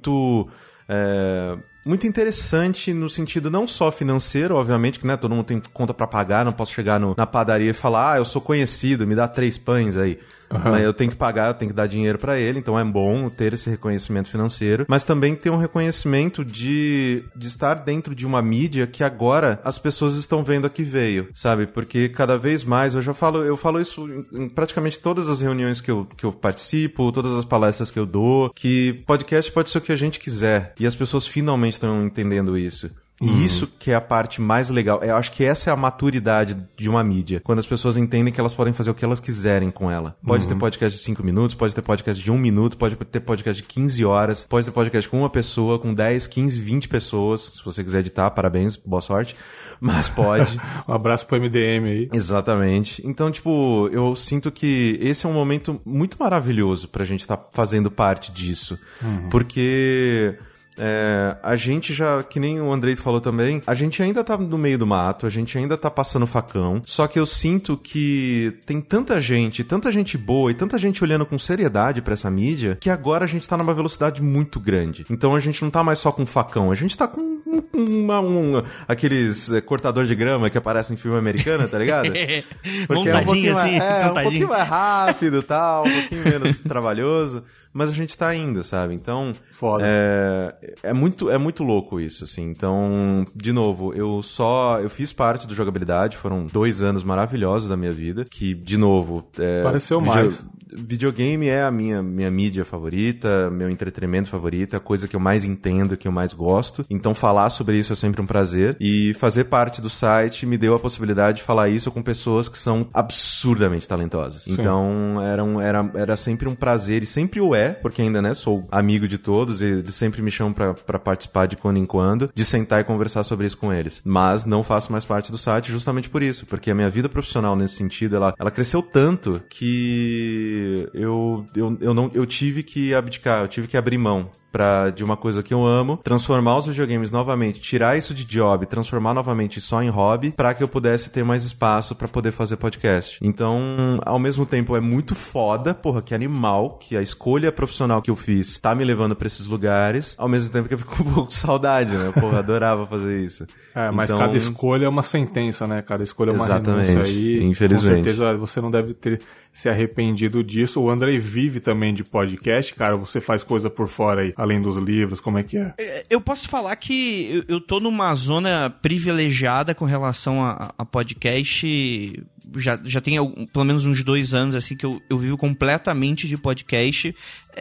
é, muito interessante no sentido não só financeiro, obviamente, que né, todo mundo tem conta para pagar, não posso chegar no, na padaria e falar, ah, eu sou conhecido, me dá três pães aí. Uhum. Eu tenho que pagar, eu tenho que dar dinheiro para ele, então é bom ter esse reconhecimento financeiro, mas também ter um reconhecimento de, de estar dentro de uma mídia que agora as pessoas estão vendo a que veio, sabe? Porque cada vez mais, eu já falo, eu falo isso em praticamente todas as reuniões que eu, que eu participo, todas as palestras que eu dou, que podcast pode ser o que a gente quiser, e as pessoas finalmente estão entendendo isso. E uhum. isso que é a parte mais legal. Eu acho que essa é a maturidade de uma mídia. Quando as pessoas entendem que elas podem fazer o que elas quiserem com ela. Pode uhum. ter podcast de 5 minutos, pode ter podcast de 1 um minuto, pode ter podcast de 15 horas, pode ter podcast com uma pessoa, com 10, 15, 20 pessoas. Se você quiser editar, parabéns, boa sorte. Mas pode. um abraço pro MDM aí. Exatamente. Então, tipo, eu sinto que esse é um momento muito maravilhoso pra gente estar tá fazendo parte disso. Uhum. Porque é, a gente já, que nem o Andrei falou também, a gente ainda tá no meio do mato, a gente ainda tá passando facão. Só que eu sinto que tem tanta gente, tanta gente boa e tanta gente olhando com seriedade para essa mídia, que agora a gente tá numa velocidade muito grande. Então a gente não tá mais só com facão, a gente tá com uma, um, aqueles é, cortador de grama que aparecem em filme americano, tá ligado? Porque é um pouquinho assim, mais, é, um pouquinho mais rápido tal, um pouquinho menos trabalhoso mas a gente tá indo, sabe? Então, Foda. É, é muito é muito louco isso, assim. Então, de novo, eu só eu fiz parte do jogabilidade, foram dois anos maravilhosos da minha vida, que de novo é, pareceu video, mais. Videogame é a minha minha mídia favorita, meu entretenimento favorito, a coisa que eu mais entendo, que eu mais gosto. Então, falar sobre isso é sempre um prazer e fazer parte do site me deu a possibilidade de falar isso com pessoas que são absurdamente talentosas. Sim. Então, era, um, era era sempre um prazer e sempre o é porque ainda, né, sou amigo de todos e eles sempre me chamam para participar de quando em quando, de sentar e conversar sobre isso com eles. Mas não faço mais parte do site justamente por isso, porque a minha vida profissional nesse sentido, ela, ela cresceu tanto que eu, eu, eu, não, eu tive que abdicar, eu tive que abrir mão pra, de uma coisa que eu amo, transformar os videogames novamente, tirar isso de job, transformar novamente só em hobby, para que eu pudesse ter mais espaço para poder fazer podcast. Então, ao mesmo tempo, é muito foda, porra, que animal, que a escolha profissional que eu fiz tá me levando para esses lugares, ao mesmo tempo que eu fico um pouco com saudade, né? Porra, adorava fazer isso. É, mas então... cada escolha é uma sentença, né? Cada escolha é uma Exatamente. renúncia aí. Infelizmente. Com certeza você não deve ter se arrependido disso. O Andrei vive também de podcast, cara. Você faz coisa por fora aí, além dos livros, como é que é? é eu posso falar que eu tô numa zona privilegiada com relação a, a podcast. Já, já tem pelo menos uns dois anos assim que eu, eu vivo completamente de podcast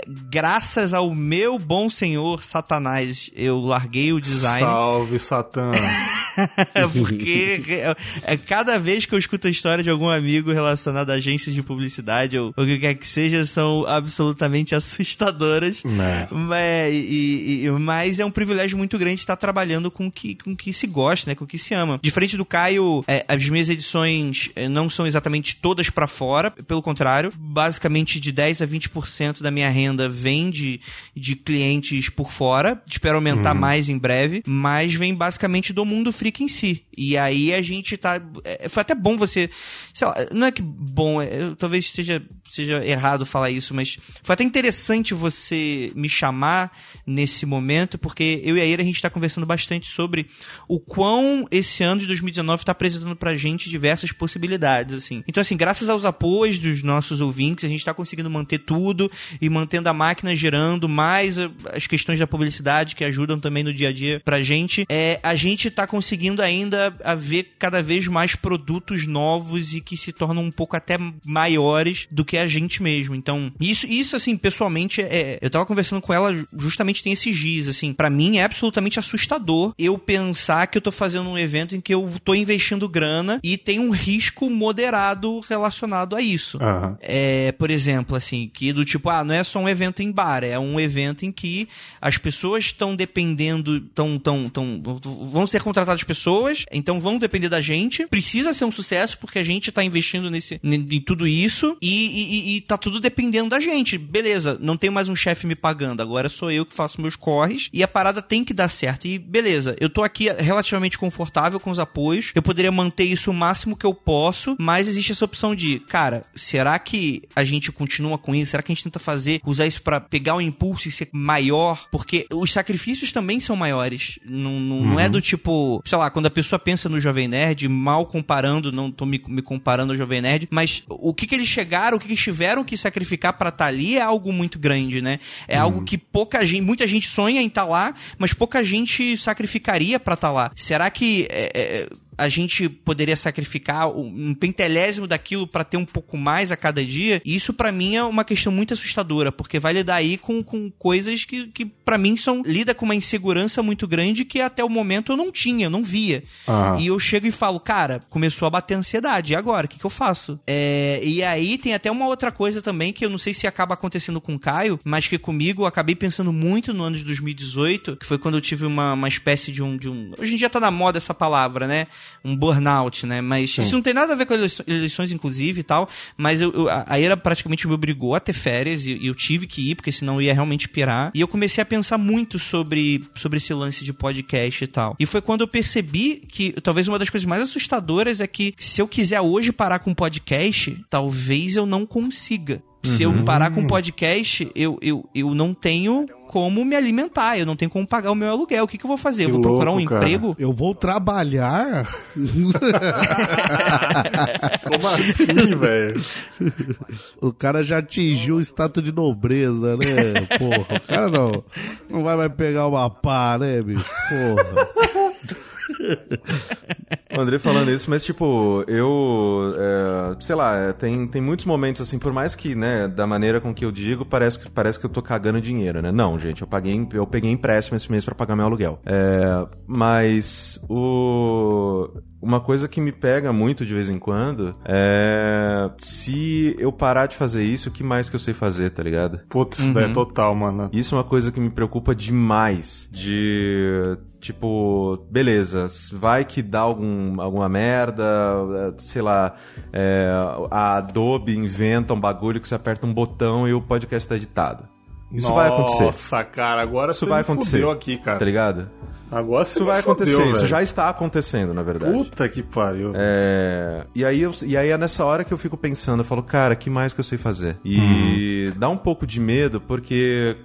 graças ao meu bom senhor Satanás, eu larguei o design. Salve, Satã! Porque é, cada vez que eu escuto a história de algum amigo relacionado a agências de publicidade ou o que quer que seja, são absolutamente assustadoras. Né. Mas, e, e, mas é um privilégio muito grande estar trabalhando com que, o com que se gosta, né? Com o que se ama. Diferente do Caio, é, as minhas edições é, não são exatamente todas para fora, pelo contrário, basicamente de 10 a 20% da minha renda vem de, de clientes por fora. Espero aumentar uhum. mais em breve, mas vem basicamente do mundo freak em si. E aí a gente tá. É, foi até bom você. Sei lá, não é que bom, é, talvez esteja seja errado falar isso, mas foi até interessante você me chamar nesse momento, porque eu e a Ira a gente está conversando bastante sobre o quão esse ano de 2019 está apresentando pra gente diversas possibilidades, assim. Então, assim, graças aos apoios dos nossos ouvintes, a gente está conseguindo manter tudo e mantendo a máquina girando, mais as questões da publicidade que ajudam também no dia a dia pra gente. É, a gente está conseguindo ainda a ver cada vez mais produtos novos e que se tornam um pouco até maiores do que que a gente mesmo. Então, isso, isso assim, pessoalmente, é, eu tava conversando com ela, justamente tem esses dias, assim, para mim é absolutamente assustador eu pensar que eu tô fazendo um evento em que eu tô investindo grana e tem um risco moderado relacionado a isso. Uhum. É, por exemplo, assim, que do tipo, ah, não é só um evento em bar, é um evento em que as pessoas estão dependendo, tão, tão, tão, vão ser contratadas pessoas, então vão depender da gente. Precisa ser um sucesso porque a gente tá investindo nesse, em tudo isso e, e, e tá tudo dependendo da gente. Beleza, não tem mais um chefe me pagando, agora sou eu que faço meus corres e a parada tem que dar certo. E beleza, eu tô aqui relativamente confortável com os apoios, eu poderia manter isso o máximo que eu posso, mas existe essa opção de, cara, será que a gente continua com isso? Será que a gente tenta fazer, usar isso para pegar o impulso e ser maior? Porque os sacrifícios também são maiores. Não, não, uhum. não, é uhum. do tipo, sei lá, quando a pessoa pensa no Jovem Nerd, mal comparando, não tô me, me comparando ao Jovem Nerd, mas o que, que eles chegaram, o que, que eles tiveram que sacrificar para estar tá ali é algo muito grande, né? É uhum. algo que pouca gente, muita gente sonha em estar tá lá, mas pouca gente sacrificaria para estar tá lá. Será que é, é, a gente poderia sacrificar um pentelésimo daquilo para ter um pouco mais a cada dia, isso para mim é uma questão muito assustadora, porque vai lidar aí com, com coisas que, que para mim são lida com uma insegurança muito grande que até o momento eu não tinha, eu não via. E eu chego e falo, cara, começou a bater ansiedade, e agora? O que, que eu faço? É, e aí tem até uma outra coisa também que eu não sei se acaba acontecendo com o Caio, mas que comigo eu acabei pensando muito no ano de 2018, que foi quando eu tive uma, uma espécie de um, de um. Hoje em dia tá na moda essa palavra, né? Um burnout, né? Mas Sim. isso não tem nada a ver com eleições, inclusive e tal. Mas eu, eu, a Ira praticamente me obrigou a ter férias e, eu tive que ir, porque senão eu ia realmente pirar. E eu comecei a pensar muito sobre, sobre esse lance de podcast e tal. E foi quando eu percebi que talvez uma das coisas mais assustadoras é que se eu quiser hoje parar com podcast, talvez eu não consiga. Se eu uhum. parar com podcast, eu, eu, eu não tenho como me alimentar, eu não tenho como pagar o meu aluguel. O que, que eu vou fazer? Eu vou louco, procurar um cara. emprego? Eu vou trabalhar? como assim, velho? O cara já atingiu o status de nobreza, né? Porra, o cara não, não vai mais pegar uma pá, né, bicho? Porra. O André falando isso, mas tipo, eu. É, sei lá, é, tem, tem muitos momentos assim, por mais que, né, da maneira com que eu digo, parece, que parece que eu tô cagando dinheiro, né? Não, gente, eu paguei, eu peguei empréstimo esse mês para pagar meu aluguel. É, mas o uma coisa que me pega muito de vez em quando é se eu parar de fazer isso, o que mais que eu sei fazer, tá ligado? Putz, uhum. é total, mano. Isso é uma coisa que me preocupa demais. De tipo, beleza, vai que dá algum, alguma merda, sei lá, é, a Adobe inventa um bagulho que você aperta um botão e o podcast tá editado. Isso Nossa, vai acontecer. Nossa, cara, agora isso vai acontecer aqui, cara. Tá ligado? Agora isso vai acontecer. Fudeu, isso já está acontecendo, na verdade. Puta que pariu. É... E, aí eu... e aí é nessa hora que eu fico pensando, eu falo, cara, que mais que eu sei fazer? E hum. dá um pouco de medo, porque,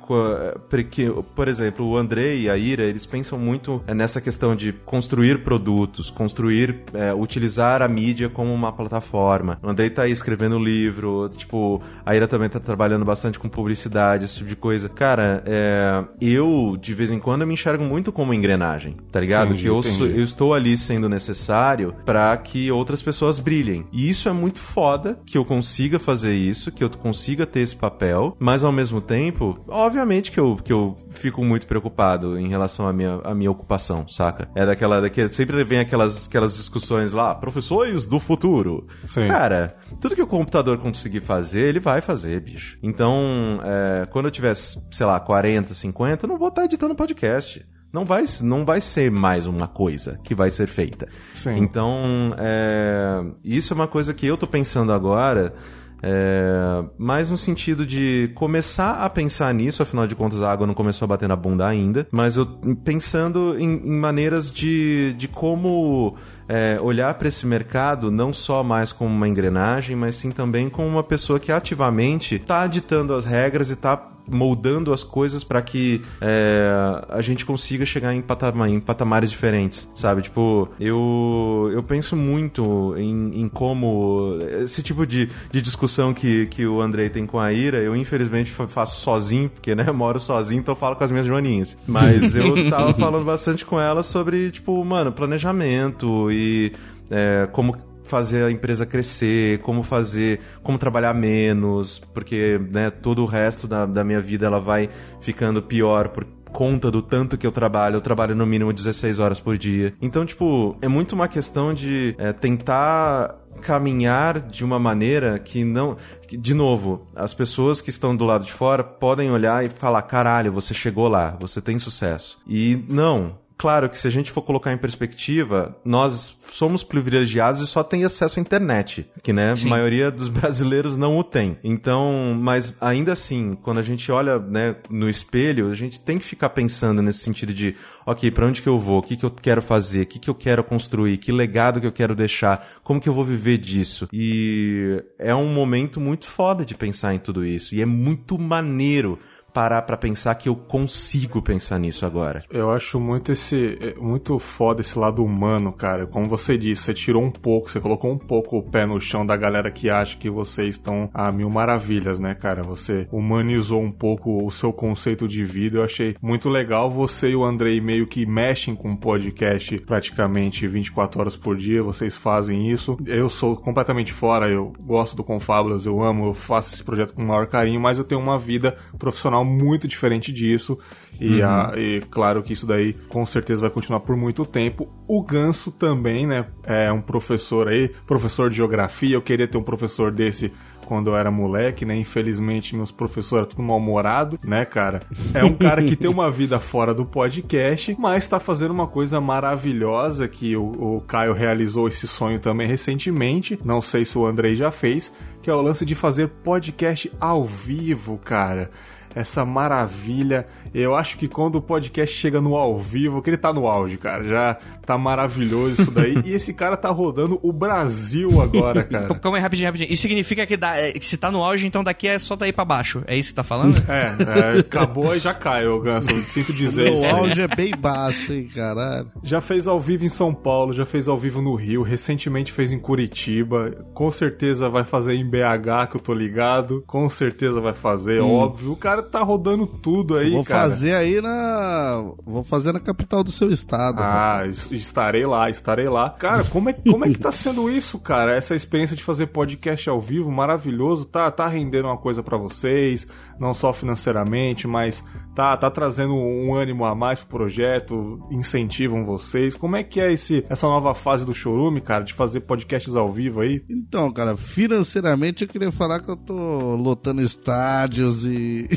porque, por exemplo, o André e a Ira, eles pensam muito nessa questão de construir produtos, construir, é, utilizar a mídia como uma plataforma. O André tá aí escrevendo livro, tipo, a Ira também tá trabalhando bastante com publicidade, esse tipo de coisa. Cara, é... eu, de vez em quando, eu me enxergo muito como engrenagem, tá ligado? Entendi, que eu, sou, eu estou ali sendo necessário para que outras pessoas brilhem. E isso é muito foda que eu consiga fazer isso, que eu consiga ter esse papel, mas ao mesmo tempo, obviamente que eu, que eu fico muito preocupado em relação à minha, à minha ocupação, saca? É daquela, daquela sempre vem aquelas, aquelas discussões lá, professores do futuro. Sim. Cara, tudo que o computador conseguir fazer, ele vai fazer, bicho. Então, é, quando eu tiver, sei lá, 40, 50, eu não vou estar editando podcast não vai, não vai ser mais uma coisa que vai ser feita. Sim. Então, é, isso é uma coisa que eu tô pensando agora. É, mais no sentido de começar a pensar nisso, afinal de contas a água não começou a bater na bunda ainda, mas eu pensando em, em maneiras de, de como é, olhar para esse mercado não só mais como uma engrenagem, mas sim também como uma pessoa que ativamente está ditando as regras e está moldando as coisas para que é, a gente consiga chegar em, patamar, em, patamares diferentes, sabe? Tipo, eu, eu penso muito em, em como esse tipo de, de discussão que, que o Andrei tem com a Ira, eu infelizmente faço sozinho, porque, né, moro sozinho, então eu falo com as minhas joaninhas. Mas eu tava falando bastante com ela sobre, tipo, mano, planejamento e é, como fazer a empresa crescer, como fazer, como trabalhar menos, porque né, todo o resto da, da minha vida ela vai ficando pior por conta do tanto que eu trabalho. Eu trabalho no mínimo 16 horas por dia. Então, tipo, é muito uma questão de é, tentar caminhar de uma maneira que não. De novo, as pessoas que estão do lado de fora podem olhar e falar: caralho, você chegou lá, você tem sucesso. E não, Claro que se a gente for colocar em perspectiva, nós somos privilegiados e só tem acesso à internet, que né, a maioria dos brasileiros não o tem. Então, mas ainda assim, quando a gente olha né, no espelho, a gente tem que ficar pensando nesse sentido de, ok, para onde que eu vou? O que, que eu quero fazer? O que, que eu quero construir? Que legado que eu quero deixar? Como que eu vou viver disso? E é um momento muito foda de pensar em tudo isso. E é muito maneiro parar para pensar que eu consigo pensar nisso agora. Eu acho muito esse é, muito foda esse lado humano, cara. Como você disse, você tirou um pouco, você colocou um pouco o pé no chão da galera que acha que vocês estão a mil maravilhas, né, cara? Você humanizou um pouco o seu conceito de vida. Eu achei muito legal. Você e o Andrei meio que mexem com o podcast praticamente 24 horas por dia. Vocês fazem isso. Eu sou completamente fora. Eu gosto do Confábulas, eu amo, eu faço esse projeto com o maior carinho, mas eu tenho uma vida profissional muito diferente disso. E, uhum. a, e, claro que isso daí com certeza vai continuar por muito tempo. O Ganso também, né? É um professor aí, professor de geografia. Eu queria ter um professor desse quando eu era moleque, né? Infelizmente, meus professores eram tudo mal-humorado, né, cara? É um cara que tem uma vida fora do podcast, mas tá fazendo uma coisa maravilhosa que o, o Caio realizou esse sonho também recentemente. Não sei se o Andrei já fez, que é o lance de fazer podcast ao vivo, cara essa maravilha. Eu acho que quando o podcast chega no ao vivo, que ele tá no auge, cara, já tá maravilhoso isso daí. e esse cara tá rodando o Brasil agora, cara. Calma aí, rapidinho, rapidinho. Isso significa que, dá, é, que se tá no auge, então daqui é só daí pra baixo. É isso que tá falando? É, é acabou e já cai, ô Ganso. Sinto dizer isso. O auge é bem baixo, hein, caralho. Já fez ao vivo em São Paulo, já fez ao vivo no Rio, recentemente fez em Curitiba. Com certeza vai fazer em BH, que eu tô ligado. Com certeza vai fazer, hum. óbvio. O cara tá rodando tudo aí, Vou cara. Vou fazer aí na. Vou fazer na capital do seu estado. Ah, estarei lá, estarei lá. Cara, como é, como é que tá sendo isso, cara? Essa experiência de fazer podcast ao vivo, maravilhoso. Tá, tá rendendo uma coisa para vocês, não só financeiramente, mas tá, tá trazendo um ânimo a mais pro projeto, incentivam vocês. Como é que é esse, essa nova fase do Chorume, cara, de fazer podcasts ao vivo aí? Então, cara, financeiramente eu queria falar que eu tô lotando estádios e,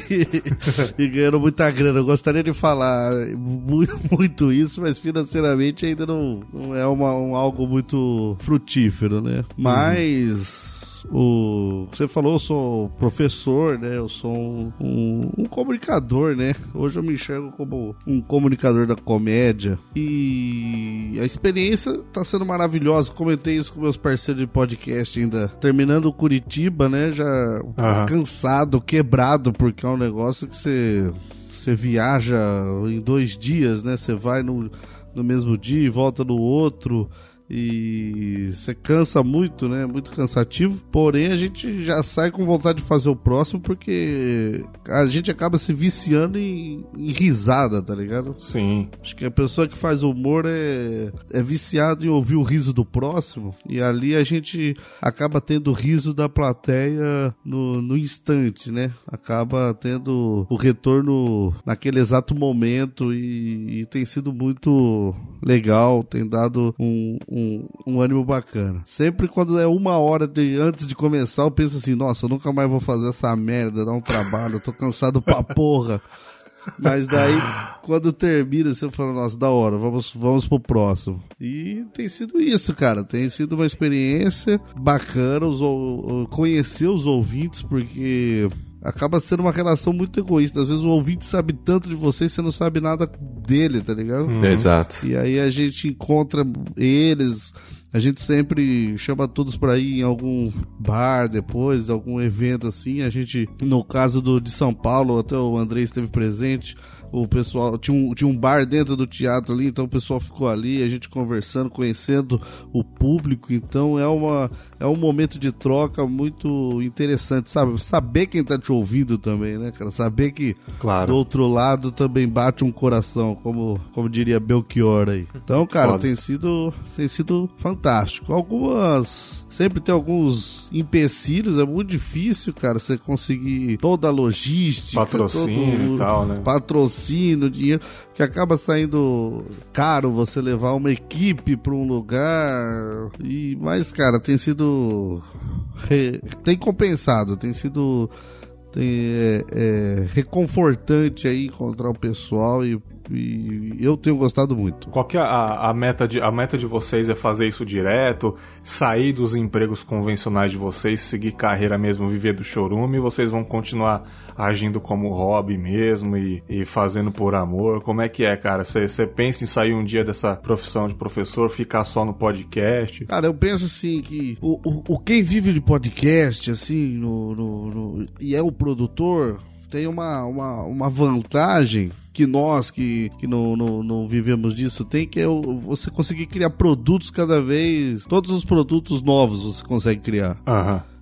e ganhando muita grana. Eu gostaria de falar muito, muito isso, mas financeiramente ainda não, não é uma, um, algo muito frutífero, né? Uhum. Mas. Uhum o você falou, eu sou professor, né? Eu sou um, um, um, comunicador, né? Hoje eu me enxergo como um comunicador da comédia e a experiência tá sendo maravilhosa. Comentei isso com meus parceiros de podcast ainda. Terminando Curitiba, né? Já uhum. cansado, quebrado, porque é um negócio que você você viaja em dois dias, né? Você vai no, no mesmo dia e volta no outro e você cansa muito, né? Muito cansativo. Porém, a gente já sai com vontade de fazer o próximo porque a gente acaba se viciando em, em risada, tá ligado? Sim. Acho que a pessoa que faz humor é, é viciada em ouvir o riso do próximo e ali a gente acaba tendo o riso da plateia no, no instante, né? Acaba tendo o retorno naquele exato momento e, e tem sido muito legal, tem dado um um, um ânimo bacana. Sempre quando é uma hora de, antes de começar, eu penso assim, nossa, eu nunca mais vou fazer essa merda, dar um trabalho, eu tô cansado pra porra. Mas daí, quando termina, você fala, nossa, da hora, vamos, vamos pro próximo. E tem sido isso, cara. Tem sido uma experiência bacana os, conhecer os ouvintes, porque acaba sendo uma relação muito egoísta. Às vezes o ouvinte sabe tanto de você e você não sabe nada dele, tá ligado? Uhum. Exato. E aí a gente encontra eles, a gente sempre chama todos para ir em algum bar depois, algum evento assim. A gente, no caso do, de São Paulo, até o André esteve presente o pessoal tinha um, tinha um bar dentro do teatro ali, então o pessoal ficou ali, a gente conversando, conhecendo o público, então é uma é um momento de troca muito interessante, sabe? Saber quem tá te ouvindo também, né, cara? Saber que claro. do outro lado também bate um coração, como como diria Belchior aí. Então, cara, Foda. tem sido tem sido fantástico. Algumas sempre tem alguns empecilhos, é muito difícil, cara, você conseguir toda a logística, patrocínio todo, e tal, né? Patrocínio, dinheiro, que acaba saindo caro você levar uma equipe para um lugar. E mas, cara, tem sido tem compensado, tem sido tem, é, é, reconfortante aí encontrar o pessoal e E eu tenho gostado muito. Qual que é a, a, meta de, a meta de vocês é fazer isso direto, sair dos empregos convencionais de vocês, seguir carreira mesmo, viver do chorume, e vocês vão continuar agindo como hobby mesmo e, e fazendo por amor? Como é que é, cara? Você pensa em sair um dia dessa profissão de professor, ficar só no podcast? Cara, eu penso assim que o, o, o quem vive de podcast, assim, no, no, no, e é o produtor, tem uma, uma, uma vantagem que nós que, que não, não, não vivemos disso tem, que é você conseguir criar produtos cada vez. Todos os produtos novos você consegue criar.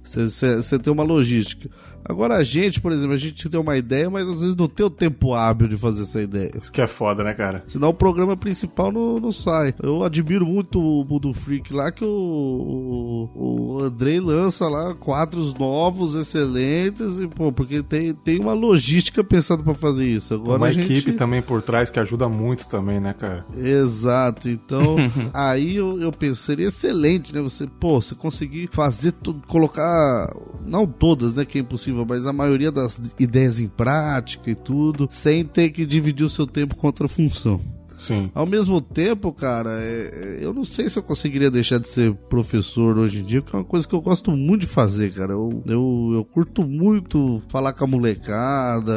Você tem uma logística. Agora a gente, por exemplo, a gente tem uma ideia, mas às vezes não tem o tempo hábil de fazer essa ideia. Isso que é foda, né, cara? Senão o programa principal não, não sai. Eu admiro muito o Mundo Freak lá, que o, o, o Andrei lança lá quadros novos, excelentes, e, pô, porque tem, tem uma logística pensada para fazer isso. Agora uma gente... equipe também por trás que ajuda muito também, né, cara? Exato. Então, aí eu, eu penso, seria excelente, né? Você, pô, você conseguir fazer tudo, colocar, não todas, né, que é impossível mas a maioria das ideias em prática e tudo, sem ter que dividir o seu tempo com outra função. Sim. Ao mesmo tempo, cara, é, é, eu não sei se eu conseguiria deixar de ser professor hoje em dia, porque é uma coisa que eu gosto muito de fazer, cara. Eu, eu, eu curto muito falar com a molecada,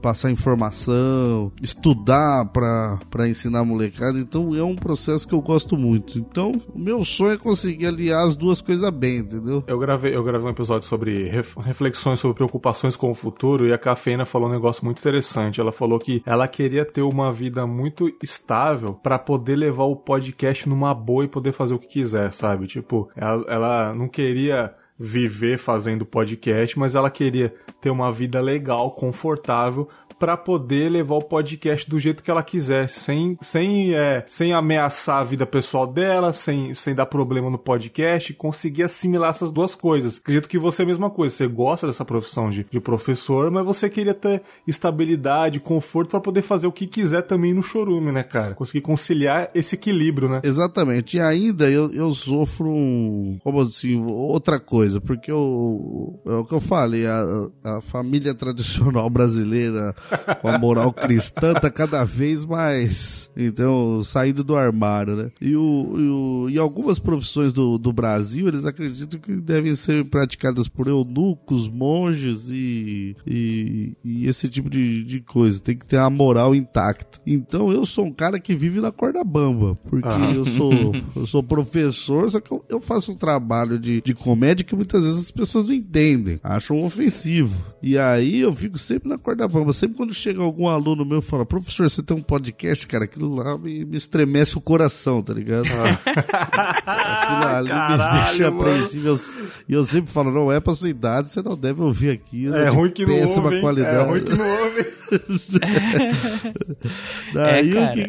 passar informação, estudar pra, pra ensinar a molecada. Então é um processo que eu gosto muito. Então, o meu sonho é conseguir aliar as duas coisas bem, entendeu? Eu gravei, eu gravei um episódio sobre reflexões sobre preocupações com o futuro e a Cafeína falou um negócio muito interessante. Ela falou que ela queria ter uma vida muito estável para poder levar o podcast numa boa e poder fazer o que quiser, sabe? Tipo, ela, ela não queria viver fazendo podcast, mas ela queria ter uma vida legal, confortável, para poder levar o podcast do jeito que ela quisesse, sem, sem, é, sem ameaçar a vida pessoal dela, sem, sem dar problema no podcast, conseguir assimilar essas duas coisas. Acredito que você é a mesma coisa, você gosta dessa profissão de, de professor, mas você queria ter estabilidade, conforto para poder fazer o que quiser também no chorume, né, cara? Conseguir conciliar esse equilíbrio, né? Exatamente. E ainda eu, eu sofro um, como assim, outra coisa, porque eu, é o que eu falei, a, a família tradicional brasileira com a moral cristã tá cada vez mais, então, saindo do armário, né? E, o, e, o, e algumas profissões do, do Brasil, eles acreditam que devem ser praticadas por eunucos, monges e, e, e esse tipo de, de coisa. Tem que ter a moral intacta. Então, eu sou um cara que vive na corda bamba, porque ah. eu, sou, eu sou professor, só que eu, eu faço um trabalho de, de comédia que muitas vezes as pessoas não entendem, acham ofensivo. E aí eu fico sempre na corda bamba, sempre quando chega algum aluno meu e fala, professor, você tem um podcast, cara, aquilo lá me, me estremece o coração, tá ligado? Ah. aquilo ali Caralho, me deixa apreensivo. E eu sempre falo, não é pra sua idade, você não deve ouvir aquilo. É, é ruim que não ouve. Qualidade. É ruim que não ouve. daí, é, que,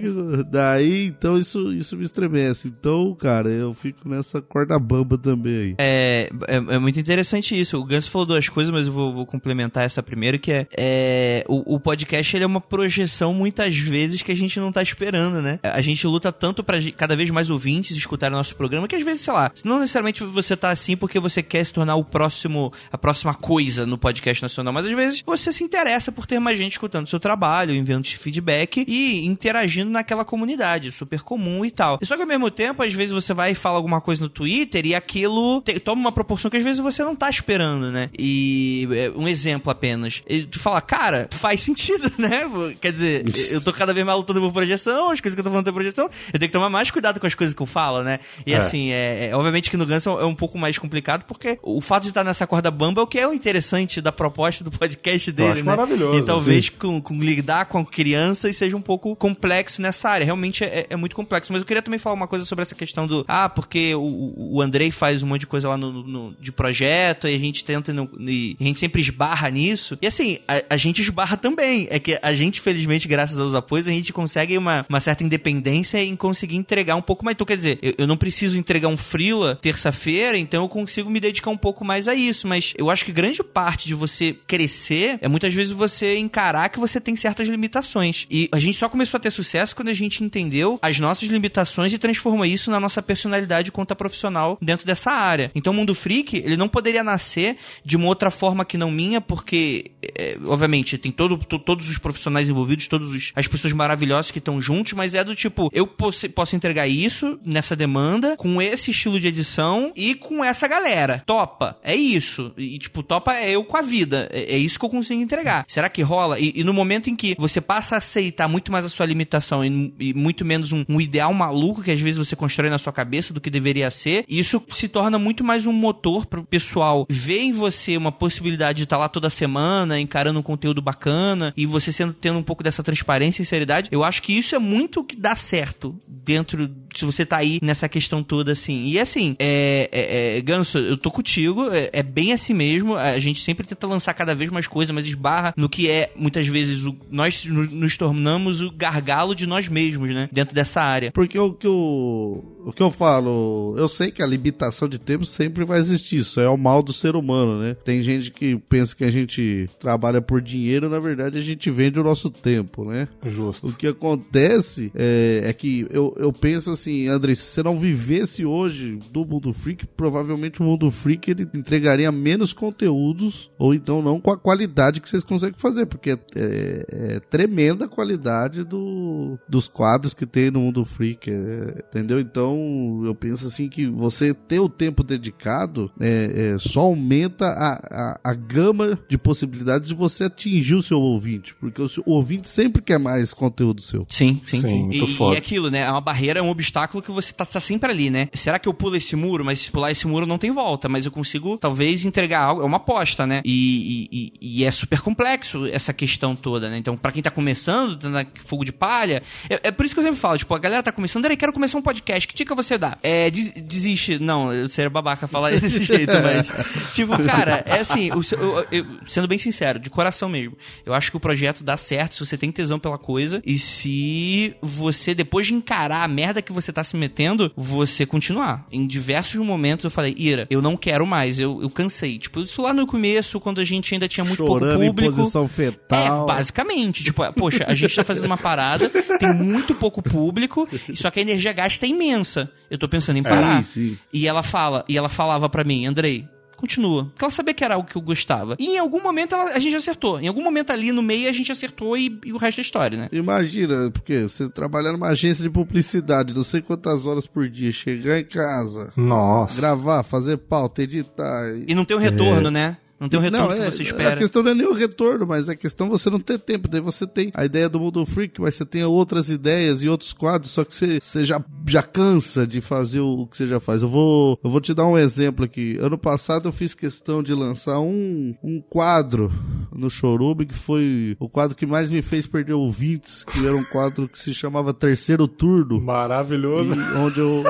daí, então, isso, isso me estremece. Então, cara, eu fico nessa corda bamba também aí. É, é, é muito interessante isso. O Ganso falou duas coisas, mas eu vou, vou complementar essa primeira, que é, é o, o, podcast ele é uma projeção, muitas vezes, que a gente não tá esperando, né? A gente luta tanto para cada vez mais ouvintes escutarem nosso programa, que às vezes, sei lá, não necessariamente você tá assim porque você quer se tornar o próximo, a próxima coisa no podcast nacional, mas às vezes você se interessa por ter mais gente escutando seu trabalho, enviando feedback e interagindo naquela comunidade, super comum e tal. Só que ao mesmo tempo, às vezes você vai e fala alguma coisa no Twitter e aquilo te, toma uma proporção que às vezes você não tá esperando, né? E é, um exemplo apenas. E tu fala, cara, faz sentido, né? Quer dizer, eu tô cada vez mais lutando por projeção, as coisas que eu tô falando por projeção, eu tenho que tomar mais cuidado com as coisas que eu falo, né? E é. assim, é, é, obviamente que no Guns é um pouco mais complicado, porque o fato de estar nessa corda bamba é o que é o interessante da proposta do podcast dele, né? Maravilhoso. E talvez com, com, lidar com crianças seja um pouco complexo nessa área. Realmente é, é, muito complexo. Mas eu queria também falar uma coisa sobre essa questão do. Ah, porque o, o Andrei faz um monte de coisa lá no, no de projeto e a gente tenta. No, e a gente sempre esbarra nisso. E assim, a, a, gente esbarra também. É que a gente, felizmente, graças aos apoios, a gente consegue uma, uma certa independência em conseguir entregar um pouco mais. Então, quer dizer, eu, eu não preciso entregar um freela terça-feira, então eu consigo me dedicar um pouco mais a isso. Mas eu acho que grande parte de você crescer é muitas vezes você encarar que você tem certas limitações. E a gente só começou a ter sucesso quando a gente entendeu as nossas limitações e transformou isso na nossa personalidade conta profissional dentro dessa área. Então o Mundo Freak, ele não poderia nascer de uma outra forma que não minha, porque é, obviamente, tem todo, todos os profissionais envolvidos, todas as pessoas maravilhosas que estão juntos, mas é do tipo, eu posso, posso entregar isso nessa demanda, com esse estilo de edição e com essa galera. Topa, é isso. E, tipo, topa é eu com a vida. É, é isso que eu consigo entregar. Será que rola? E, e, no momento em que você passa a aceitar muito mais a sua limitação e, e muito menos um, um, ideal maluco que às vezes você constrói na sua cabeça do que deveria ser, isso se torna muito mais um motor pro pessoal ver em você uma possibilidade de estar tá lá toda semana, encarando um conteúdo bacana e você sendo tendo um pouco dessa transparência e sinceridade. Eu acho que isso é muito o que dá certo dentro se você tá aí nessa questão toda assim. E assim, é, é, é Ganso, eu tô contigo, é, é, bem assim mesmo. A gente sempre tenta lançar cada vez mais coisas, mas esbarra no que é muitas vezes o, nós nos tornamos o gargalo de nós mesmos, né? Dentro dessa área. Porque o que eu, o que eu falo, eu sei que a limitação de tempo sempre vai existir, isso é o mal do ser humano, né? Tem gente que pensa que a gente trabalha por dinheiro, na verdade a gente vende o nosso tempo, né? Justo. O que acontece é, é que eu, eu penso assim, André, se você não vivesse hoje do Mundo Freak, provavelmente o Mundo Freak ele entregaria menos conteúdos, ou então não com a qualidade que vocês conseguem fazer, porque é, é, tremenda a qualidade do, dos quadros que tem no Mundo Freak, é, entendeu? Então eu penso assim que você ter o tempo dedicado é, é só aumenta a, a, a gama de possibilidades de você atingir o seu ouvinte, porque o, seu, o ouvinte sempre quer mais conteúdo seu. Sim, sim. sim. E, e, aquilo, né? É uma barreira, é um obstáculo que você tá, tá, sempre ali, né? Será que eu pulo esse muro? Mas se pular esse muro não tem volta, mas eu consigo talvez entregar algo. É uma aposta, né? E, e, e é super complexo essa questão toda, né? Então, para quem tá começando, tá na fogo de palha, é, é, por isso que eu sempre falo, tipo, a galera tá começando, aí quero começar um podcast, que dica você dá? É, des, desiste. Não, eu seria babaca falar desse jeito, mas. Tipo, cara, é assim, eu, sendo bem sincero, de coração mesmo, eu acho que o projeto dá certo se você tem tesão pela coisa e se você, depois de encarar a merda que você tá se metendo, você continuar. Em diversos momentos eu falei, Ira, eu não quero mais, eu, eu cansei. Tipo, isso lá no começo, quando a gente ainda tinha muito Chorando pouco público. Em posição fetal. É, basicamente. Tipo, poxa, a gente tá fazendo uma parada, tem muito pouco público, só que a energia gasta é imensa. Eu tô pensando em parar. Sim. E ela fala, e ela falava para mim, Andrei, continua. Porque ela sabia que era algo que eu gostava. E em algum momento ela, a gente acertou. Em algum momento ali no meio a gente acertou e, e o resto é história, né? Imagina, porque você trabalhar numa agência de publicidade, não sei quantas horas por dia, chegar em casa, Nossa. gravar, fazer pauta, editar. E não tem um retorno, é. né? Não tem o retorno não, é, que você espera. A questão não é nem o retorno, mas a questão é você não ter tempo. Daí você tem a ideia do Mundo Freak, mas você tem outras ideias e outros quadros, só que você, você já, já cansa de fazer o, que você já faz. Eu vou, eu vou te dar um exemplo aqui. Ano passado eu fiz questão de lançar um, um quadro no Chorube, que foi o quadro que mais me fez perder ouvintes, que era um quadro que se chamava Terceiro Turno. Maravilhoso. onde eu,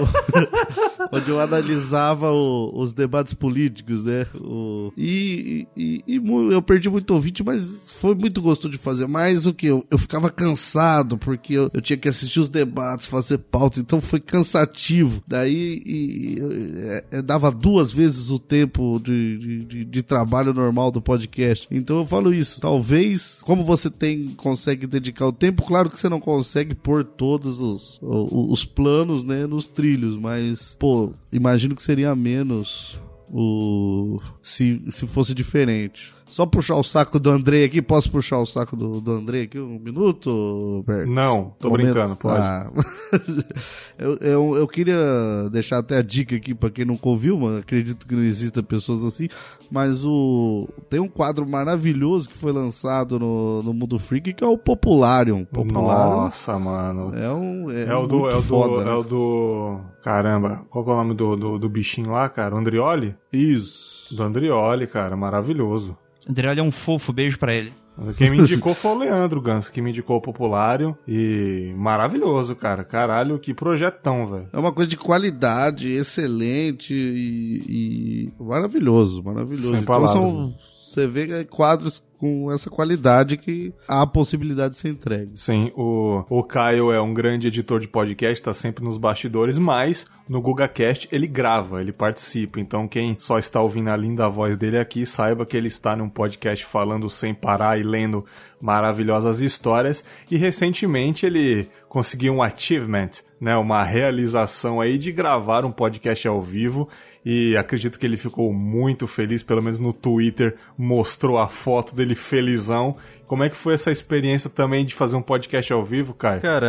onde eu analisava o, os debates políticos, né? O, e e, e, eu perdi muito ouvinte, mas foi muito gostoso de fazer. Mais o que eu, eu ficava cansado, porque eu, eu, tinha que assistir os debates, fazer pauta, então foi cansativo. Daí e, é, é, dava duas vezes o tempo de, de, de, trabalho normal do podcast. Então eu falo isso. Talvez, como você tem, consegue dedicar o tempo, claro que você não consegue pôr todos os, os, os planos né, nos trilhos, mas, pô, imagino que seria menos o se, se fosse diferente. Só puxar o saco do André aqui. Posso puxar o saco do, do André aqui um minuto? Não, tô um brincando, pode. Ah, eu, eu, eu, queria deixar até a dica aqui para quem nunca ouviu, mas acredito que não exista pessoas assim. Mas o tem um quadro maravilhoso que foi lançado no, no Mundo Freak que é o Popularium. Popularium Nossa, mano. É, um, é, é o do, é o foda, do, né? é o do. Caramba, qual é o nome do, do, do bichinho lá, cara? Andrioli? Isso. Do Andrioli, cara, maravilhoso. Andrioli é um fofo, beijo para ele. Quem me indicou foi o Leandro Gans, que me indicou o Populário. E maravilhoso, cara. Caralho, que projetão, velho. É uma coisa de qualidade, excelente e, e maravilhoso, maravilhoso. Sem então palavras, são, você vê quadros com essa qualidade que há a possibilidade de ser entregue. Sim, o, o Caio é um grande editor de podcast, está sempre nos bastidores, mas no GugaCast ele grava, ele participa. Então quem só está ouvindo a linda voz dele aqui, saiba que ele está num podcast falando sem parar e lendo maravilhosas histórias. E recentemente ele conseguiu um achievement, né, uma realização aí de gravar um podcast ao vivo e acredito que ele ficou muito feliz, pelo menos no Twitter mostrou a foto dele ele felizão. Como é que foi essa experiência também de fazer um podcast ao vivo, Caio? Cara,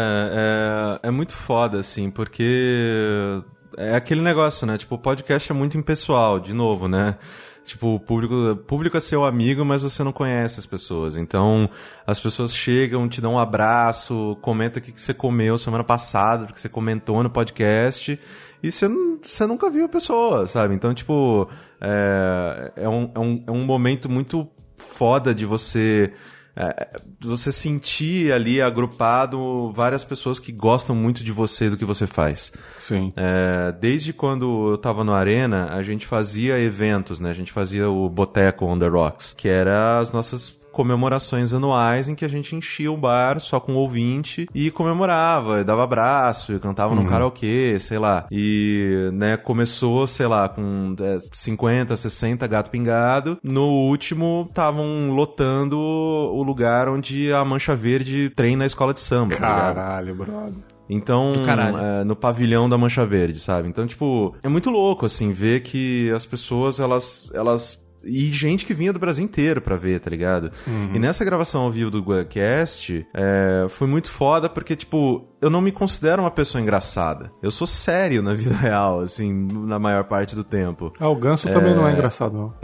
é, é muito foda, assim, porque é aquele negócio, né? Tipo, o podcast é muito impessoal, de novo, né? Tipo, o público, público é seu amigo, mas você não conhece as pessoas. Então, as pessoas chegam, te dão um abraço, comenta o que você comeu semana passada, porque você comentou no podcast, e você, você nunca viu a pessoa, sabe? Então, tipo, é, é, um, é, um, é um momento muito foda de você é, você sentir ali agrupado várias pessoas que gostam muito de você, do que você faz. Sim. É, desde quando eu tava no Arena, a gente fazia eventos, né? A gente fazia o Boteco on the Rocks, que era as nossas comemorações anuais em que a gente enchia o bar só com ouvinte e comemorava, e dava abraço, e cantava uhum. no karaokê, sei lá. E, né, começou, sei lá, com 50, é, 60 gato pingado. No último, estavam lotando o lugar onde a Mancha Verde treina a escola de samba. Tá Caralho, tá brother. Então, é, no pavilhão da Mancha Verde, sabe? Então, tipo, é muito louco, assim, ver que as pessoas, elas, elas e gente que vinha do Brasil inteiro pra ver, tá ligado? Uhum. E nessa gravação ao vivo do Guacast, é, foi muito foda porque, tipo, eu não me considero uma pessoa engraçada. Eu sou sério na vida real, assim, na maior parte do tempo. Ah, o Ganso é... também não é engraçado, não.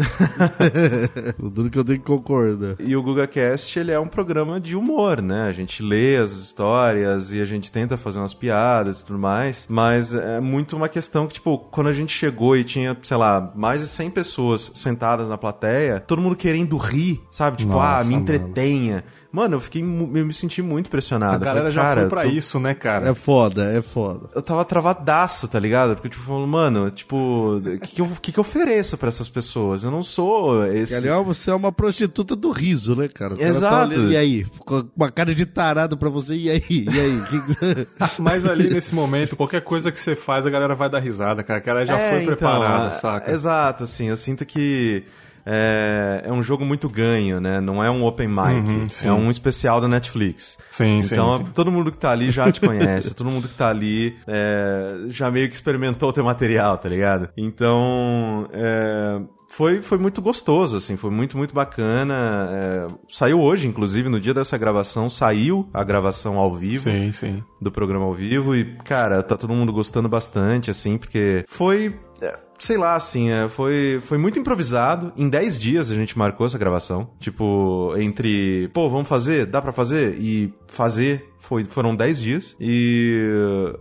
o duro que eu tenho que concordar. E o GugaCast, ele é um programa de humor, né? A gente lê as histórias e a gente tenta fazer umas piadas e tudo mais, mas é muito uma questão que, tipo, quando a gente chegou e tinha, sei lá, mais de 100 pessoas sentadas na plateia, todo mundo querendo rir, sabe? Tipo, Nossa, ah, me entretenha. Mano. Mano, eu fiquei eu me senti muito pressionado. A galera falei, já foi pra tô... isso, né, cara? É foda, é foda. Eu tava travadaço, tá ligado? Porque, tipo, falando, mano, tipo, o que, que, eu, que, que eu ofereço pra essas pessoas? Eu não sou esse. Aliás, você é uma prostituta do riso, né, cara? cara tá Exato. Tá olhando, e aí? Com uma cara de tarado pra você, e aí? E aí? Mas ali nesse momento, qualquer coisa que você faz, a galera vai dar risada, cara. Que ela já é, foi então, preparada, saca? Exato, assim, eu sinto que é, é um jogo muito ganho, né? Não é um open mic. Uhum, é um especial da Netflix. Sim, então, sim, sim. todo mundo que tá ali já te conhece. todo mundo que tá ali é, já meio que experimentou o teu material, tá ligado? Então, é, foi, foi muito gostoso, assim, foi muito, muito bacana. É, saiu hoje, inclusive, no dia dessa gravação, saiu a gravação ao vivo sim, sim. do programa ao vivo. E, cara, tá todo mundo gostando bastante, assim, porque foi. É, sei lá, assim, é, foi, foi muito improvisado. Em 10 dias a gente marcou essa gravação. Tipo, entre, pô, vamos fazer? Dá para fazer? E fazer foi, foram 10 dias. E,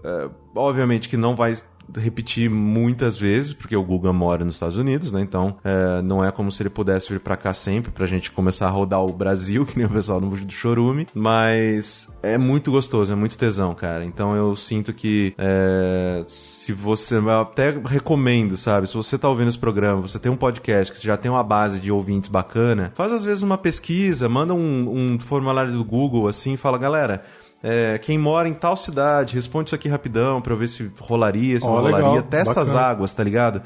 é, obviamente que não vai repetir muitas vezes, porque o Guga mora nos Estados Unidos, né? Então, é, não é como se ele pudesse vir para cá sempre pra gente começar a rodar o Brasil, que nem o pessoal do Chorume, mas é muito gostoso, é muito tesão, cara. Então eu sinto que é, se você, eu até recomendo, sabe? Se você tá ouvindo esse programa, você tem um podcast que já tem uma base de ouvintes bacana, faz às vezes uma pesquisa, manda um, um formulário do Google assim fala, galera, é, quem mora em tal cidade, responde isso aqui rapidão pra eu ver se rolaria, se oh, não rolaria. Legal, Testa bacana. as águas, tá ligado?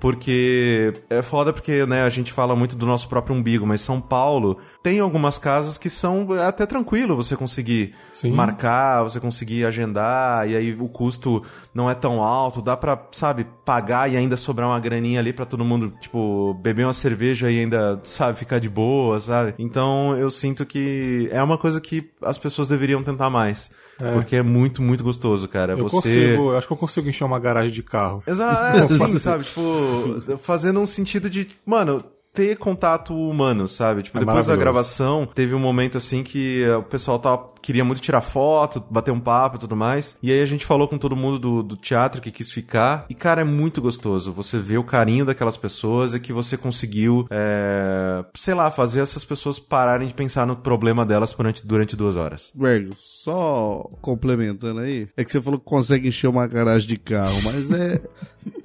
Porque é foda porque, né, a gente fala muito do nosso próprio umbigo, mas São Paulo tem algumas casas que são até tranquilo você conseguir Sim. marcar, você conseguir agendar, e aí o custo não é tão alto, dá pra, sabe, pagar e ainda sobrar uma graninha ali para todo mundo, tipo, beber uma cerveja e ainda, sabe, ficar de boa, sabe? Então eu sinto que é uma coisa que as pessoas deveriam tentar mais. É. Porque é muito, muito gostoso, cara. Eu Você... consigo, eu acho que eu consigo encher uma garagem de carro. Exato, é, sim, sabe? Tipo, fazendo um sentido de, mano, ter contato humano, sabe? Tipo, é depois da gravação, teve um momento assim que o pessoal tava queria muito tirar foto, bater um papo e tudo mais. E aí a gente falou com todo mundo do, do teatro que quis ficar. E, cara, é muito gostoso. Você vê o carinho daquelas pessoas e que você conseguiu, é, sei lá, fazer essas pessoas pararem de pensar no problema delas durante, durante duas horas. Greg, só complementando aí, é que você falou que consegue encher uma garagem de carro, mas é.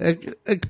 é, é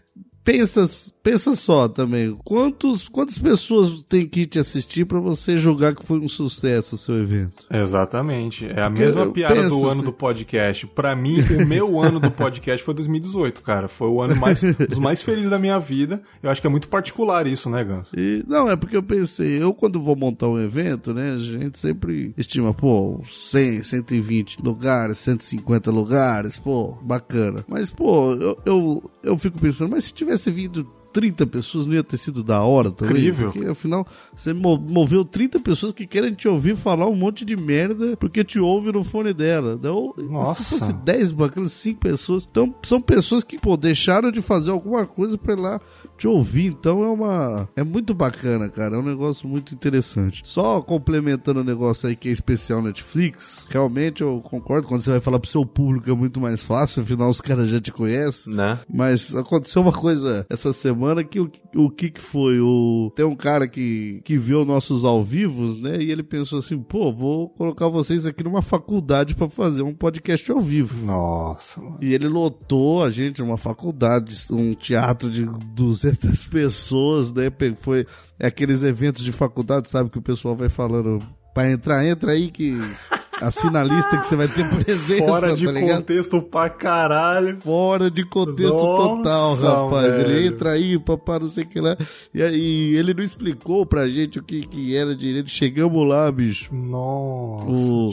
pensa, pensa só também, quantos, quantas pessoas tem que te assistir para você julgar que foi um sucesso o seu evento? Exatamente. É a Porque mesma piada do ano assim. do podcast. Para mim, o meu ano do podcast foi 2018, cara. Foi o ano mais, dos mais felizes da minha vida. Eu acho que é muito particular isso, né, Ganso? E, não, é porque eu pensei, eu quando vou montar um evento, né, a gente sempre estima, pô, 100, 120 lugares, 150 lugares, pô, bacana. Mas, pô, eu, eu, eu fico pensando, mas se tivesse tivesse vindo 30 pessoas, não ia ter sido da hora também? Incrível. Porque afinal, você moveu 30 pessoas que querem te ouvir falar um monte de merda porque te ouve no fone dela. Então, Nossa. se fosse 10 bacanas, 5 pessoas. Então, são pessoas que, pô, deixaram de fazer alguma coisa pra ir lá te ouvir. Então é uma. É muito bacana, cara. É um negócio muito interessante. Só complementando o negócio aí que é especial Netflix, realmente eu concordo. Quando você vai falar pro seu público é muito mais fácil, afinal os caras já te conhecem. Né? Mas aconteceu uma coisa essa semana que o, o que que foi? O, tem um cara que, que viu nossos ao vivos, né? E ele pensou assim, pô, vou colocar vocês aqui numa faculdade pra fazer um podcast ao vivo. Nossa, mano. E ele lotou a gente numa faculdade, um teatro de 200 pessoas, né? Foi aqueles eventos de faculdade, sabe? Que o pessoal vai falando, pra entrar, entra aí que assina a lista que você vai ter presença, Fora de tá contexto pra caralho. Fora de contexto Nossa, total, rapaz. velho. Ele entra aí, papá, não sei o que lá. E aí, ele não explicou pra gente o que, que era direito. Chegamos lá, bicho. Nossa. O,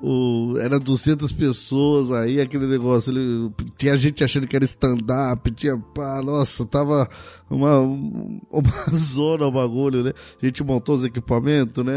o, era 200 pessoas aí, aquele negócio. Ele, tinha gente achando que era stand-up, tinha pá, nossa, tava uma, uma zona o bagulho, né? A gente montou os equipamentos, né?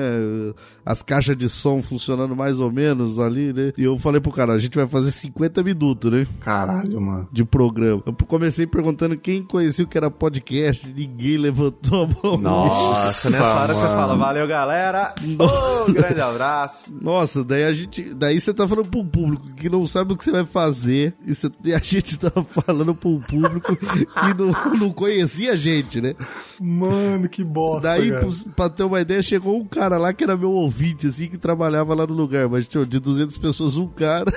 As caixas de som funcionando mais ou menos ali, né? E eu falei pro cara, a gente vai fazer 50 minutos, né? Caralho, mano. De programa. Eu comecei perguntando quem conhecia o que era podcast, ninguém levantou a mão. Nossa, nessa hora você mano. fala, valeu galera, oh, grande abraço. Nossa, daí a gente. Daí você tá falando pro público que não sabe o que você vai fazer. E, você- e a gente tá falando pro público que não, não conhecia a gente, né? Mano, que bosta. daí, cara. pra ter uma ideia, chegou um cara lá que era meu ouvinte, assim, que trabalhava lá no lugar. Mas tinha de 200 pessoas, um cara.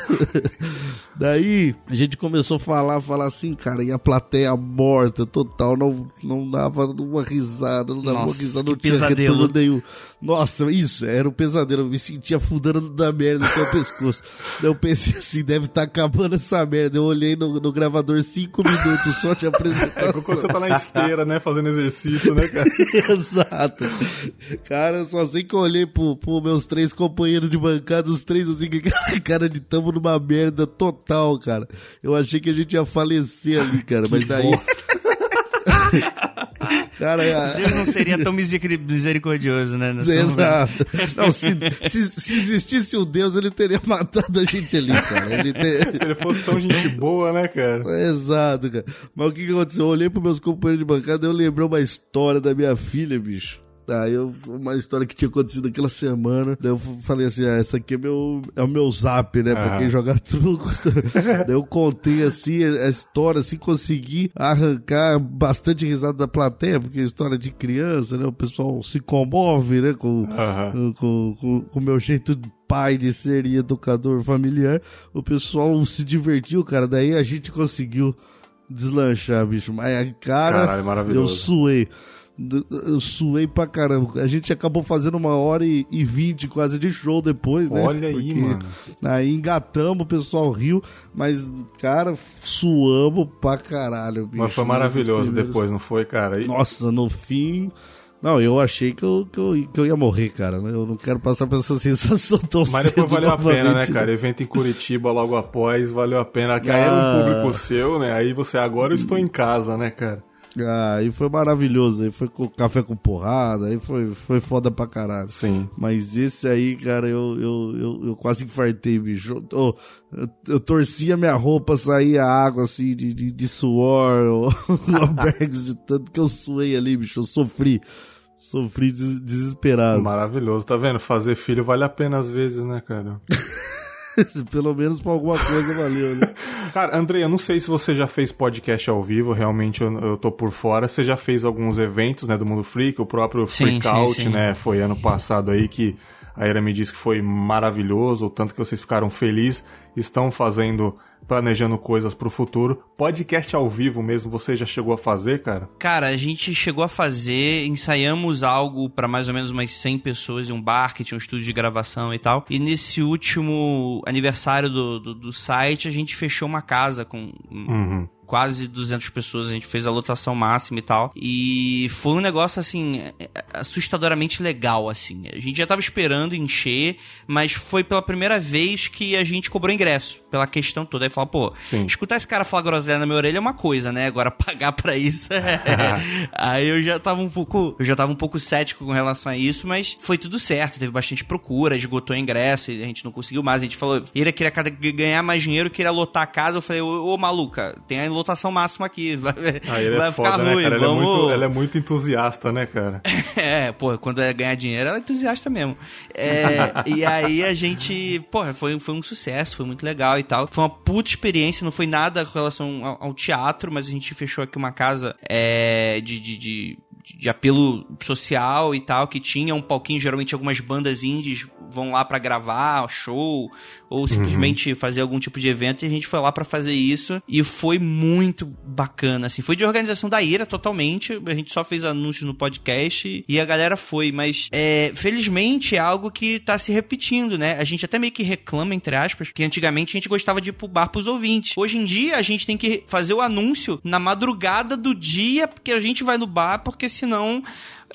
daí a gente começou a falar, falar assim, cara, e a plateia morta, total. Não, não dava uma risada, não dava uma Nossa, risada, que não tinha pesadelo. retorno nenhum. Nossa, isso, era um pesadelo. Eu me sentia afundando da merda no meu pescoço. Eu pensei assim, deve estar acabando essa merda. Eu olhei no, no gravador cinco minutos só de É apresentação. quando você tá na esteira, né? Fazendo exercício, né, cara? Exato. Cara, eu só sei que eu olhei pro, pro meus três companheiros de bancada, os três assim, cara de tamo numa merda total, cara. Eu achei que a gente ia falecer ali, cara, mas daí... cara, a- Deus não seria tão miseri- misericordioso, né? Exato. Não, se, se, se existisse o Deus, ele teria matado a gente ali, cara. Ele te- Se ele fosse tão gente boa, né, cara? Exato, cara. Mas o que, que aconteceu? Eu olhei pros meus companheiros de bancada e eu lembrei uma história da minha filha, bicho. Aí eu, uma história que tinha acontecido aquela semana. Daí eu falei assim: ah, essa aqui é, meu, é o meu zap, né? Pra quem joga truco. Daí eu contei assim a história, assim, consegui arrancar bastante risada da plateia, porque é história de criança, né? O pessoal se comove, né? Com, Aham. com, com, com o meu jeito de pai de ser e educador familiar, o pessoal se divertiu, cara. Daí a gente conseguiu deslanchar, bicho. Mas, cara, Caralho, eu suei. Eu suei pra caramba. A gente acabou fazendo uma hora e vinte quase de show depois, né? Olha aí, mano. Aí engatamos, o pessoal riu, mas, cara, suamos pra caralho, bicho. Mas foi maravilhoso primeiros- depois, não foi, cara? E- nossa, no fim. Não, eu achei que eu, que eu, que eu ia morrer, cara. né? Eu não quero passar por essa sensação tão Mas depois valeu a pena, né, novamente. cara? Evento em Curitiba logo após, valeu a pena. Que aí era um Ah. público seu, né? Aí você, agora eu estou em casa, né, cara? Ah, aí foi maravilhoso. Aí foi com café com porrada. Aí foi, foi foda pra caralho. Sim. Mas esse aí, cara, eu, eu, eu, eu quase infartei, bicho. Eu, eu, eu torcia minha roupa, saía água assim de, de, de suor, albergues de tanto que eu suei ali, bicho. Eu sofri. Sofri des- desesperado. Maravilhoso, tá vendo? Fazer filho vale a pena às vezes, né, cara? Pelo menos pra alguma coisa valeu, né? Cara, Andrei, eu não sei se você já fez podcast ao vivo, realmente eu, eu tô por fora. Você já fez alguns eventos, né, do Mundo Freak, o próprio Sim, Freak sim, Out, sim. né, foi ano passado aí que a Era me disse que foi maravilhoso, o tanto que vocês ficaram felizes, estão fazendo, planejando coisas pro futuro. Podcast ao vivo mesmo, você já chegou a fazer, cara? Cara, a gente chegou a fazer, ensaiamos algo pra mais ou menos umas 100 pessoas em um bar que tinha um estúdio de gravação e tal. E nesse último aniversário do, do, do site, a gente fechou uma casa com Uhum. quase 200 pessoas, a gente fez a lotação máxima e tal. E foi um negócio, assim, assustadoramente legal, assim. A gente já tava esperando encher, mas foi pela primeira vez que a gente cobrou ingresso pela questão toda. Aí fala, pô, Sim. escutar esse cara falar groselha na minha orelha é uma coisa, né? Agora pagar pra isso é... Aí eu já tava um pouco. Eu já tava um pouco cético com relação a isso, mas foi tudo certo. Teve bastante procura, esgotou ingresso e a gente não conseguiu mais. A gente falou, ele queria ganhar mais dinheiro, queria lotar a casa. Eu falei, ô, ô maluca, tem a lotação máxima aqui. Vai, ah, vai é ficar foda, ruim. Né, Vamos... Ela, é muito, ela é muito entusiasta, né, cara? é, pô, quando é ganhar dinheiro, ela é entusiasta mesmo. É, e aí a gente, pô, foi, foi um sucesso, foi muito legal tal. Foi uma puta experiência, não foi nada com relação ao, ao teatro, mas a gente fechou aqui uma casa é, de, de, de de apelo social e tal, que tinha um palquinho, geralmente algumas bandas indies vão lá para gravar show ou simplesmente uhum. fazer algum tipo de evento e a gente foi lá para fazer isso e foi muito bacana, assim, foi de organização da Ira totalmente, a gente só fez anúncios no podcast e a galera foi, mas é, felizmente é algo que tá se repetindo, né? A gente até meio que reclama, entre aspas, que antigamente a gente gostava de ir pro bar pros ouvintes. Hoje em dia a gente tem que fazer o anúncio na madrugada do dia, porque a gente vai no bar, porque senão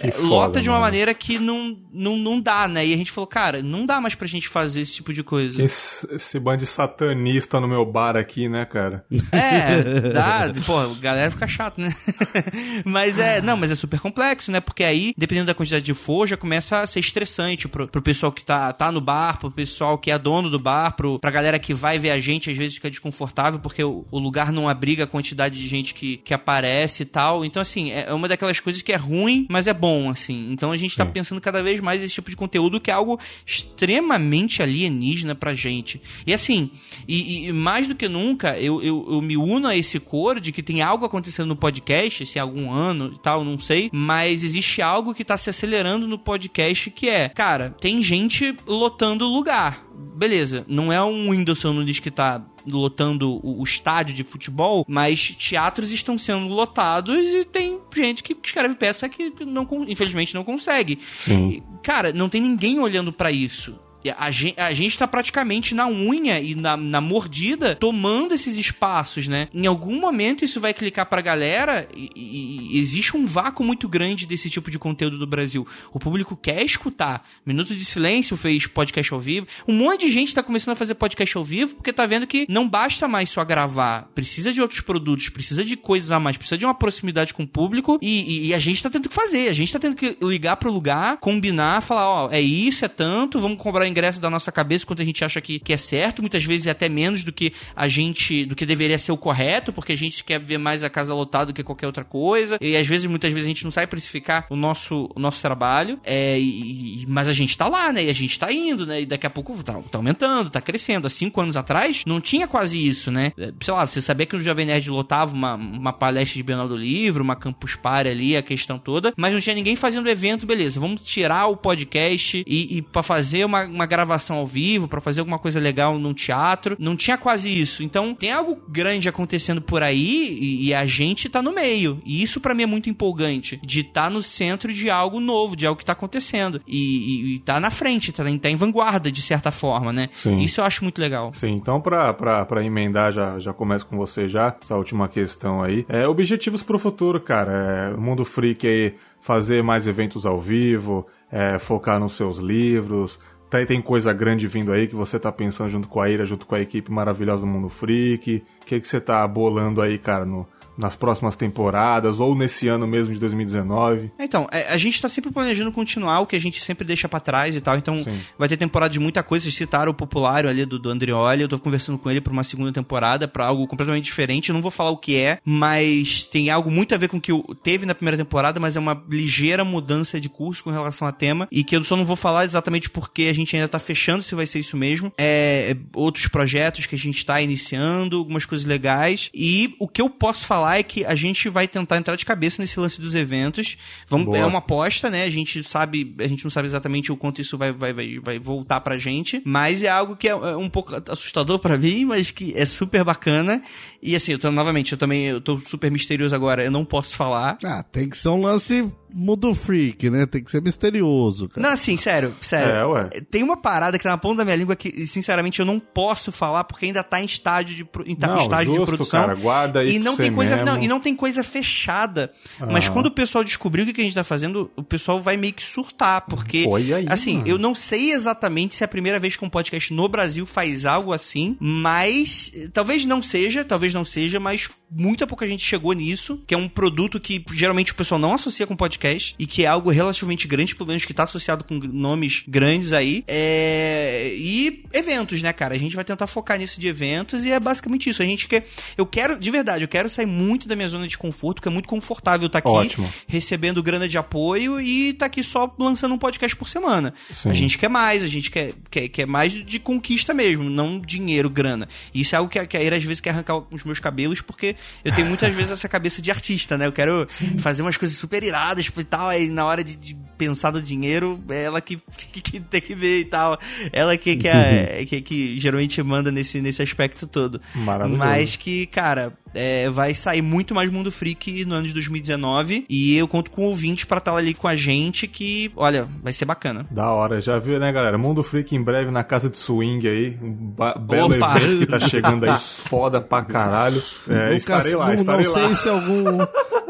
é, foda, lota de uma mano. maneira que não, não, não dá, né? E a gente falou, cara, não dá mais pra gente fazer esse tipo de coisa. Esse, esse bando de satanista no meu bar aqui, né, cara? É, dá. Pô, a galera fica chato, né? mas é, não, mas é super complexo, né? Porque aí, dependendo da quantidade de for, já começa a ser estressante pro, pro pessoal que tá, tá no bar, pro pessoal que é dono do bar, pro, pra galera que vai ver a gente, às vezes fica desconfortável porque o, o lugar não abriga a quantidade de gente que, que aparece e tal. Então, assim, é, é uma daquelas coisas que é ruim, mas é bom bom, assim. Então a gente tá Sim. pensando cada vez mais esse tipo de conteúdo que é algo extremamente alienígena pra gente. E assim, e, e mais do que nunca, eu, eu, eu, me uno a esse coro de que tem algo acontecendo no podcast, se é algum ano e tal, não sei, mas existe algo que tá se acelerando no podcast que é, cara, tem gente lotando lugar beleza, não é um Whindersson Nunes que tá lotando o, o, estádio de futebol, mas teatros estão sendo lotados e tem gente que escreve peça que não, infelizmente não consegue. Sim. Cara, não tem ninguém olhando para isso. A gente, a gente tá praticamente na unha e na, na mordida tomando esses espaços, né? Em algum momento isso vai clicar pra galera e, e, existe um vácuo muito grande desse tipo de conteúdo do Brasil. O público quer escutar. Minuto de Silêncio fez podcast ao vivo. Um monte de gente tá começando a fazer podcast ao vivo porque tá vendo que não basta mais só gravar. Precisa de outros produtos, precisa de coisas a mais, precisa de uma proximidade com o público e, e a gente tá tendo que fazer. A gente tá tendo que ligar pro lugar, combinar, falar, ó, é isso, é tanto, vamos cobrar ingresso da nossa cabeça quando a gente acha que, que é certo, muitas vezes é até menos do que a gente, do que deveria ser o correto, porque a gente quer ver mais a casa lotada do que qualquer outra coisa, e às vezes, muitas vezes a gente não sabe precificar o nosso, o nosso trabalho, é, e, mas a gente tá lá, né, e a gente tá indo, né, e daqui a pouco tá, tá aumentando, tá crescendo. Há cinco anos atrás, não tinha quase isso, né, é, sei lá, você sabia que o Jovem Nerd lotava uma, uma palestra de Bienal do Livro, uma Campus Party ali, a questão toda, mas não tinha ninguém fazendo evento, beleza, vamos tirar o podcast e, e para fazer uma, uma gravação ao vivo, para fazer alguma coisa legal num teatro. Não tinha quase isso. Então, tem algo grande acontecendo por aí e, e a gente tá no meio. E isso para mim é muito empolgante. De estar tá no centro de algo novo, de algo que tá acontecendo. E, e, e tá na frente, tá, tá, em vanguarda, de certa forma, né? Sim. Isso eu acho muito legal. Sim, então pra, pra, pra emendar, já, já começo com você já, essa última questão aí. É, objetivos pro futuro, cara. É, Mundo Freak aí, fazer mais eventos ao vivo, é, focar nos seus livros, Tá, tem coisa grande vindo aí que você tá pensando junto com a Ira, junto com a equipe maravilhosa do Mundo Freak. O que, que você tá bolando aí, cara, no, nas próximas temporadas ou nesse ano mesmo de 2019? Então, é, a gente tá sempre planejando continuar o que a gente sempre deixa para trás e tal. Então, Sim. vai ter temporada de muita coisa. Vocês citaram o populário ali do, do Andrioli. Eu tô conversando com ele pra uma segunda temporada, para algo completamente diferente. Eu não vou falar o que é, mas tem algo muito a ver com o que teve na primeira temporada, mas é uma ligeira mudança de curso com relação a tema. E que eu só não vou falar exatamente porque a gente ainda tá fechando se vai ser isso mesmo. É, é outros projetos que a gente tá iniciando, algumas coisas legais. E o que eu posso falar é que a gente vai tentar entrar de cabeça nesse lance dos eventos. Vamos, é uma aposta, né? A gente sabe, a gente não sabe exatamente o quanto isso vai, vai, vai, vai voltar pra gente, mas é algo que é, é um pouco assustador para mim, mas que é super bacana. E assim, eu tô, novamente, eu também eu tô super misterioso agora, eu não posso falar. Ah, tem que ser um lance mundo freak, né? Tem que ser misterioso, cara. Não, assim, sério, sério. É, ué. Tem uma parada que tá na ponta da minha língua que, sinceramente, eu não posso falar porque ainda tá em estágio de, em tá- Não, estágio justo, de produção. cara, guarda aí e não tem coisa, mesmo. não, e não tem coisa fechada. Mas Ah. quando o pessoal descobrir o que que a gente tá fazendo, o pessoal vai meio que surtar, porque Olha aí, assim, mano. eu não sei exatamente se é a primeira vez que um podcast no Brasil faz algo assim, mas eh, talvez não seja, talvez não seja, mas muita pouca gente chegou nisso, que é um produto que geralmente o pessoal não associa com podcast e que é algo relativamente grande, pelo menos que tá associado com nomes grandes aí. É... E eventos, né, cara? A gente vai tentar focar nisso de eventos e é basicamente isso. A gente quer. Eu quero, de verdade, eu quero sair muito da minha zona de conforto, porque é muito confortável estar aqui Ótimo. recebendo grana de apoio e tá aqui só lançando um podcast por semana. Sim. A gente quer mais, a gente quer, quer, quer mais de conquista mesmo, não dinheiro, grana. E isso é algo que a Ira às vezes quer arrancar os meus cabelos, porque eu tenho muitas vezes essa cabeça de artista, né? Eu quero fazer umas coisas super iradas e tal, aí na hora de, de pensar no dinheiro, é ela que, que, que tem que ver e tal. Ela que, que, é, que, que geralmente manda nesse, nesse aspecto todo. Maravilhoso. Mas que, cara, é, vai sair muito mais Mundo Freak no ano de 2019 e eu conto com ouvintes pra estar ali com a gente que, olha, vai ser bacana. Da hora, já viu, né, galera? Mundo Freak em breve na casa de swing aí. Um belo Opa! evento que tá chegando aí, foda pra caralho. É, Nunca- estarei lá, não, estarei não lá. sei se algum.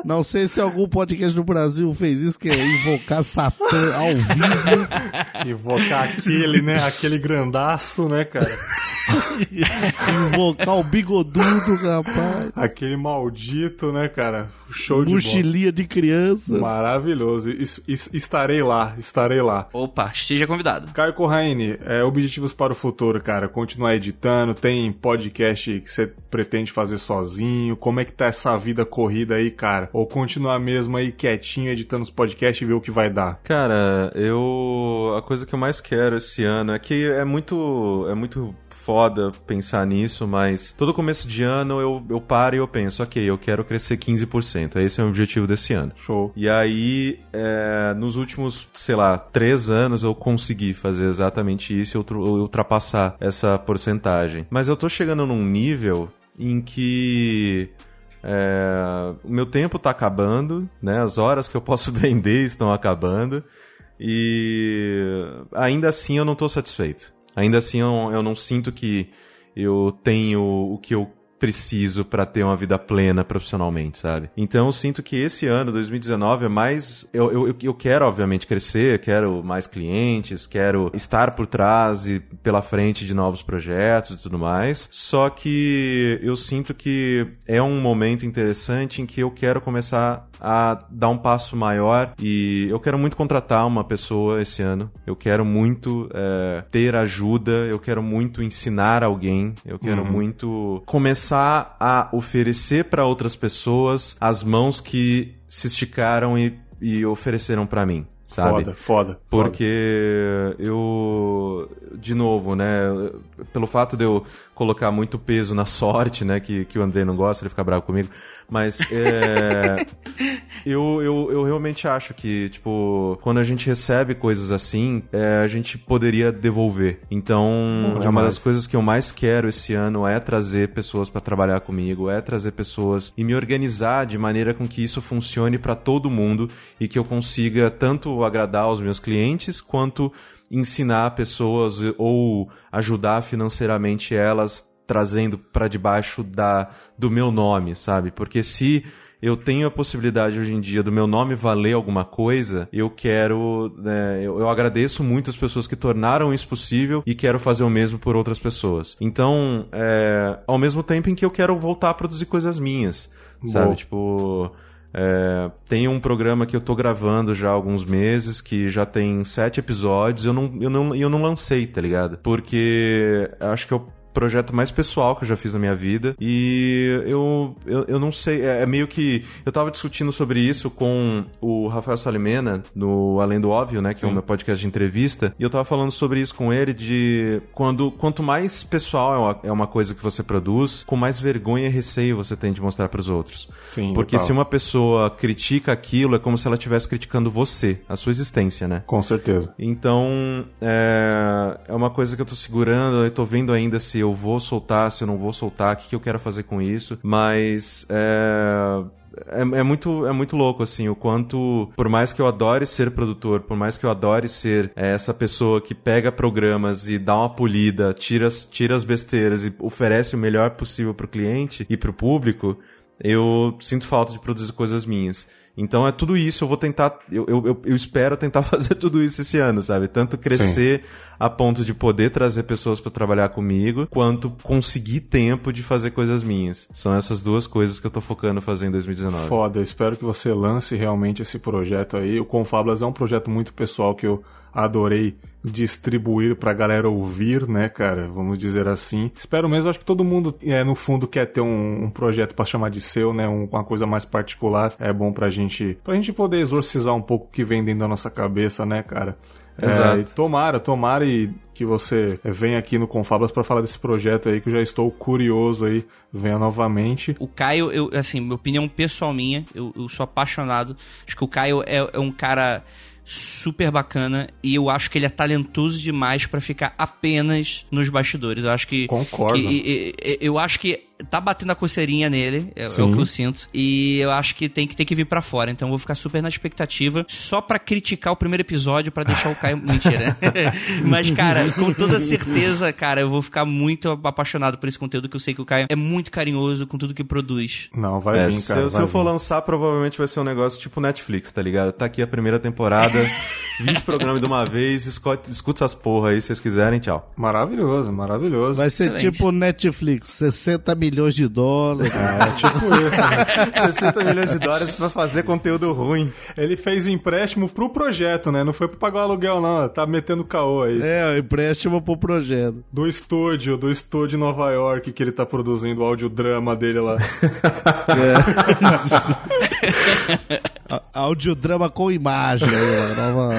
Não sei se algum podcast do Brasil fez isso, que é invocar Satã ao vivo. Invocar aquele, né? Aquele grandaço, né, cara? Invocar o bigodudo, rapaz. Aquele maldito, né, cara? Show de bola. Mochilinha de criança. Maravilhoso. Is- is- estarei lá, estarei lá. Opa, esteja convidado. Caio Corraine, é, objetivos para o futuro, cara. Continuar editando, tem podcast que você pretende fazer sozinho. Como é que tá essa vida corrida aí, cara? Ou continuar mesmo aí quietinho, editando os podcasts e ver o que vai dar? Cara, eu. A coisa que eu mais quero esse ano é que é muito. É muito foda pensar nisso, mas todo começo de ano eu, eu paro e eu penso, ok, eu quero crescer 15%. Esse é o objetivo desse ano. Show. E aí, é, nos últimos, sei lá, três anos eu consegui fazer exatamente isso e ultra- ultrapassar essa porcentagem. Mas eu tô chegando num nível em que é, o meu tempo tá acabando, né? As horas que eu posso vender estão acabando. E ainda assim eu não tô satisfeito. Ainda assim eu, eu não sinto que eu tenho o que eu preciso para ter uma vida plena profissionalmente, sabe? Então eu sinto que esse ano, 2019, é mais. Eu, eu, eu quero, obviamente, crescer, quero mais clientes, quero estar por trás e pela frente de novos projetos e tudo mais. Só que eu sinto que é um momento interessante em que eu quero começar a dar um passo maior e eu quero muito contratar uma pessoa esse ano. Eu quero muito é, ter ajuda, eu quero muito ensinar alguém, eu quero muito começar a oferecer para outras pessoas as mãos que se esticaram e, e ofereceram para mim. Sabe? Foda, foda. Porque eu, de novo, né, pelo fato de eu colocar muito peso na sorte, né, que, que o André não gosta, ele fica bravo comigo, mas é, eu, eu, eu realmente acho que, tipo, quando a gente recebe coisas assim, é, a gente poderia devolver. Então, é uma das coisas que eu mais quero esse ano é trazer pessoas para trabalhar comigo, é trazer pessoas e me organizar de maneira com que isso funcione para todo mundo e que eu consiga tanto agradar os meus clientes quanto ensinar pessoas ou ajudar financeiramente elas trazendo para debaixo da do meu nome, sabe? Porque se eu tenho a possibilidade hoje em dia do meu nome valer alguma coisa, eu quero. né, eu, eu agradeço muito as pessoas que tornaram isso possível e quero fazer o mesmo por outras pessoas. Então, é, ao mesmo tempo em que eu quero voltar a produzir coisas minhas, sabe? Tipo. É, tem um programa que eu tô gravando já há alguns meses, que já tem sete episódios, eu não, eu não, eu não lancei, tá ligado? Porque acho que o projeto mais pessoal que eu já fiz na minha vida. E eu, eu, eu não sei, é, é meio que. Eu tava discutindo sobre isso com o Rafael Salimena, no Além do Óbvio, né? Que é o meu podcast de entrevista. E eu tava falando sobre isso com ele de quando quanto mais pessoal é uma, é uma coisa que você produz, com mais vergonha e receio você tem de mostrar pros outros. Sim, Porque total. se uma pessoa critica aquilo, é como se ela estivesse criticando você, a sua existência, né? Com certeza. Então, é, é uma coisa que eu tô segurando, eu tô vendo ainda se eu vou soltar, se eu não vou soltar, o que, que eu quero fazer com isso. Mas é, é, é, muito, é muito louco, assim, o quanto, por mais que eu adore ser produtor, por mais que eu adore ser é, essa pessoa que pega programas e dá uma polida, tira, tira as besteiras e oferece o melhor possível pro cliente e pro público, eu sinto falta de produzir coisas minhas. Então é tudo isso, eu vou tentar, eu, eu, eu espero tentar fazer tudo isso esse ano, sabe? Tanto crescer Sim. a ponto de poder trazer pessoas para trabalhar comigo, quanto conseguir tempo de fazer coisas minhas. São essas duas coisas que eu tô focando fazer em 2019. Foda, eu espero que você lance realmente esse projeto aí. O Confablas é um projeto muito pessoal que eu adorei distribuir pra galera ouvir, né, cara? Vamos dizer assim. Espero mesmo, acho que todo mundo, é, no fundo, quer ter um, um projeto para chamar de seu, né? Um, uma coisa mais particular. É bom pra gente, pra gente poder exorcizar um pouco o que vem dentro da nossa cabeça, né, cara? É, Exato. É, tomara, tomara e que você venha aqui no Confablas para falar desse projeto aí que eu já estou curioso aí, venha novamente. O Caio, eu, assim, minha opinião pessoal minha, eu, eu sou apaixonado. Acho que o Caio é, é um cara super bacana e eu acho que ele é talentoso demais para ficar apenas nos bastidores. Eu acho que concordo. Que, eu acho que tá batendo a coceirinha nele, é, é, o que eu sinto. E eu acho que tem que, tem que vir para fora. Então eu vou ficar super na expectativa, só para criticar o primeiro episódio, para deixar o Caio. Mentira. Mas, cara, com toda certeza, cara, eu vou ficar muito apaixonado por esse conteúdo, que eu sei que o Caio é muito carinhoso com tudo que produz. Não, vai é, vir, cara. Se, se eu for lançar, provavelmente vai ser um negócio tipo Netflix, tá ligado? Tá aqui a primeira temporada, 20 programas de uma vez, escuta, escuta essas porra aí se vocês quiserem, tchau. Maravilhoso, maravilhoso. Vai ser Excelente. tipo Netflix, 60 milhões milhões de dólares. É, tipo isso. 60 milhões de dólares pra fazer conteúdo ruim. Ele fez empréstimo pro projeto, né? Não foi pra pagar o aluguel, não. Tá metendo caô aí. É, empréstimo pro projeto. Do estúdio, do estúdio em Nova York que ele tá produzindo o audiodrama dele lá. é. Audiodrama com imagem. Aí, nova...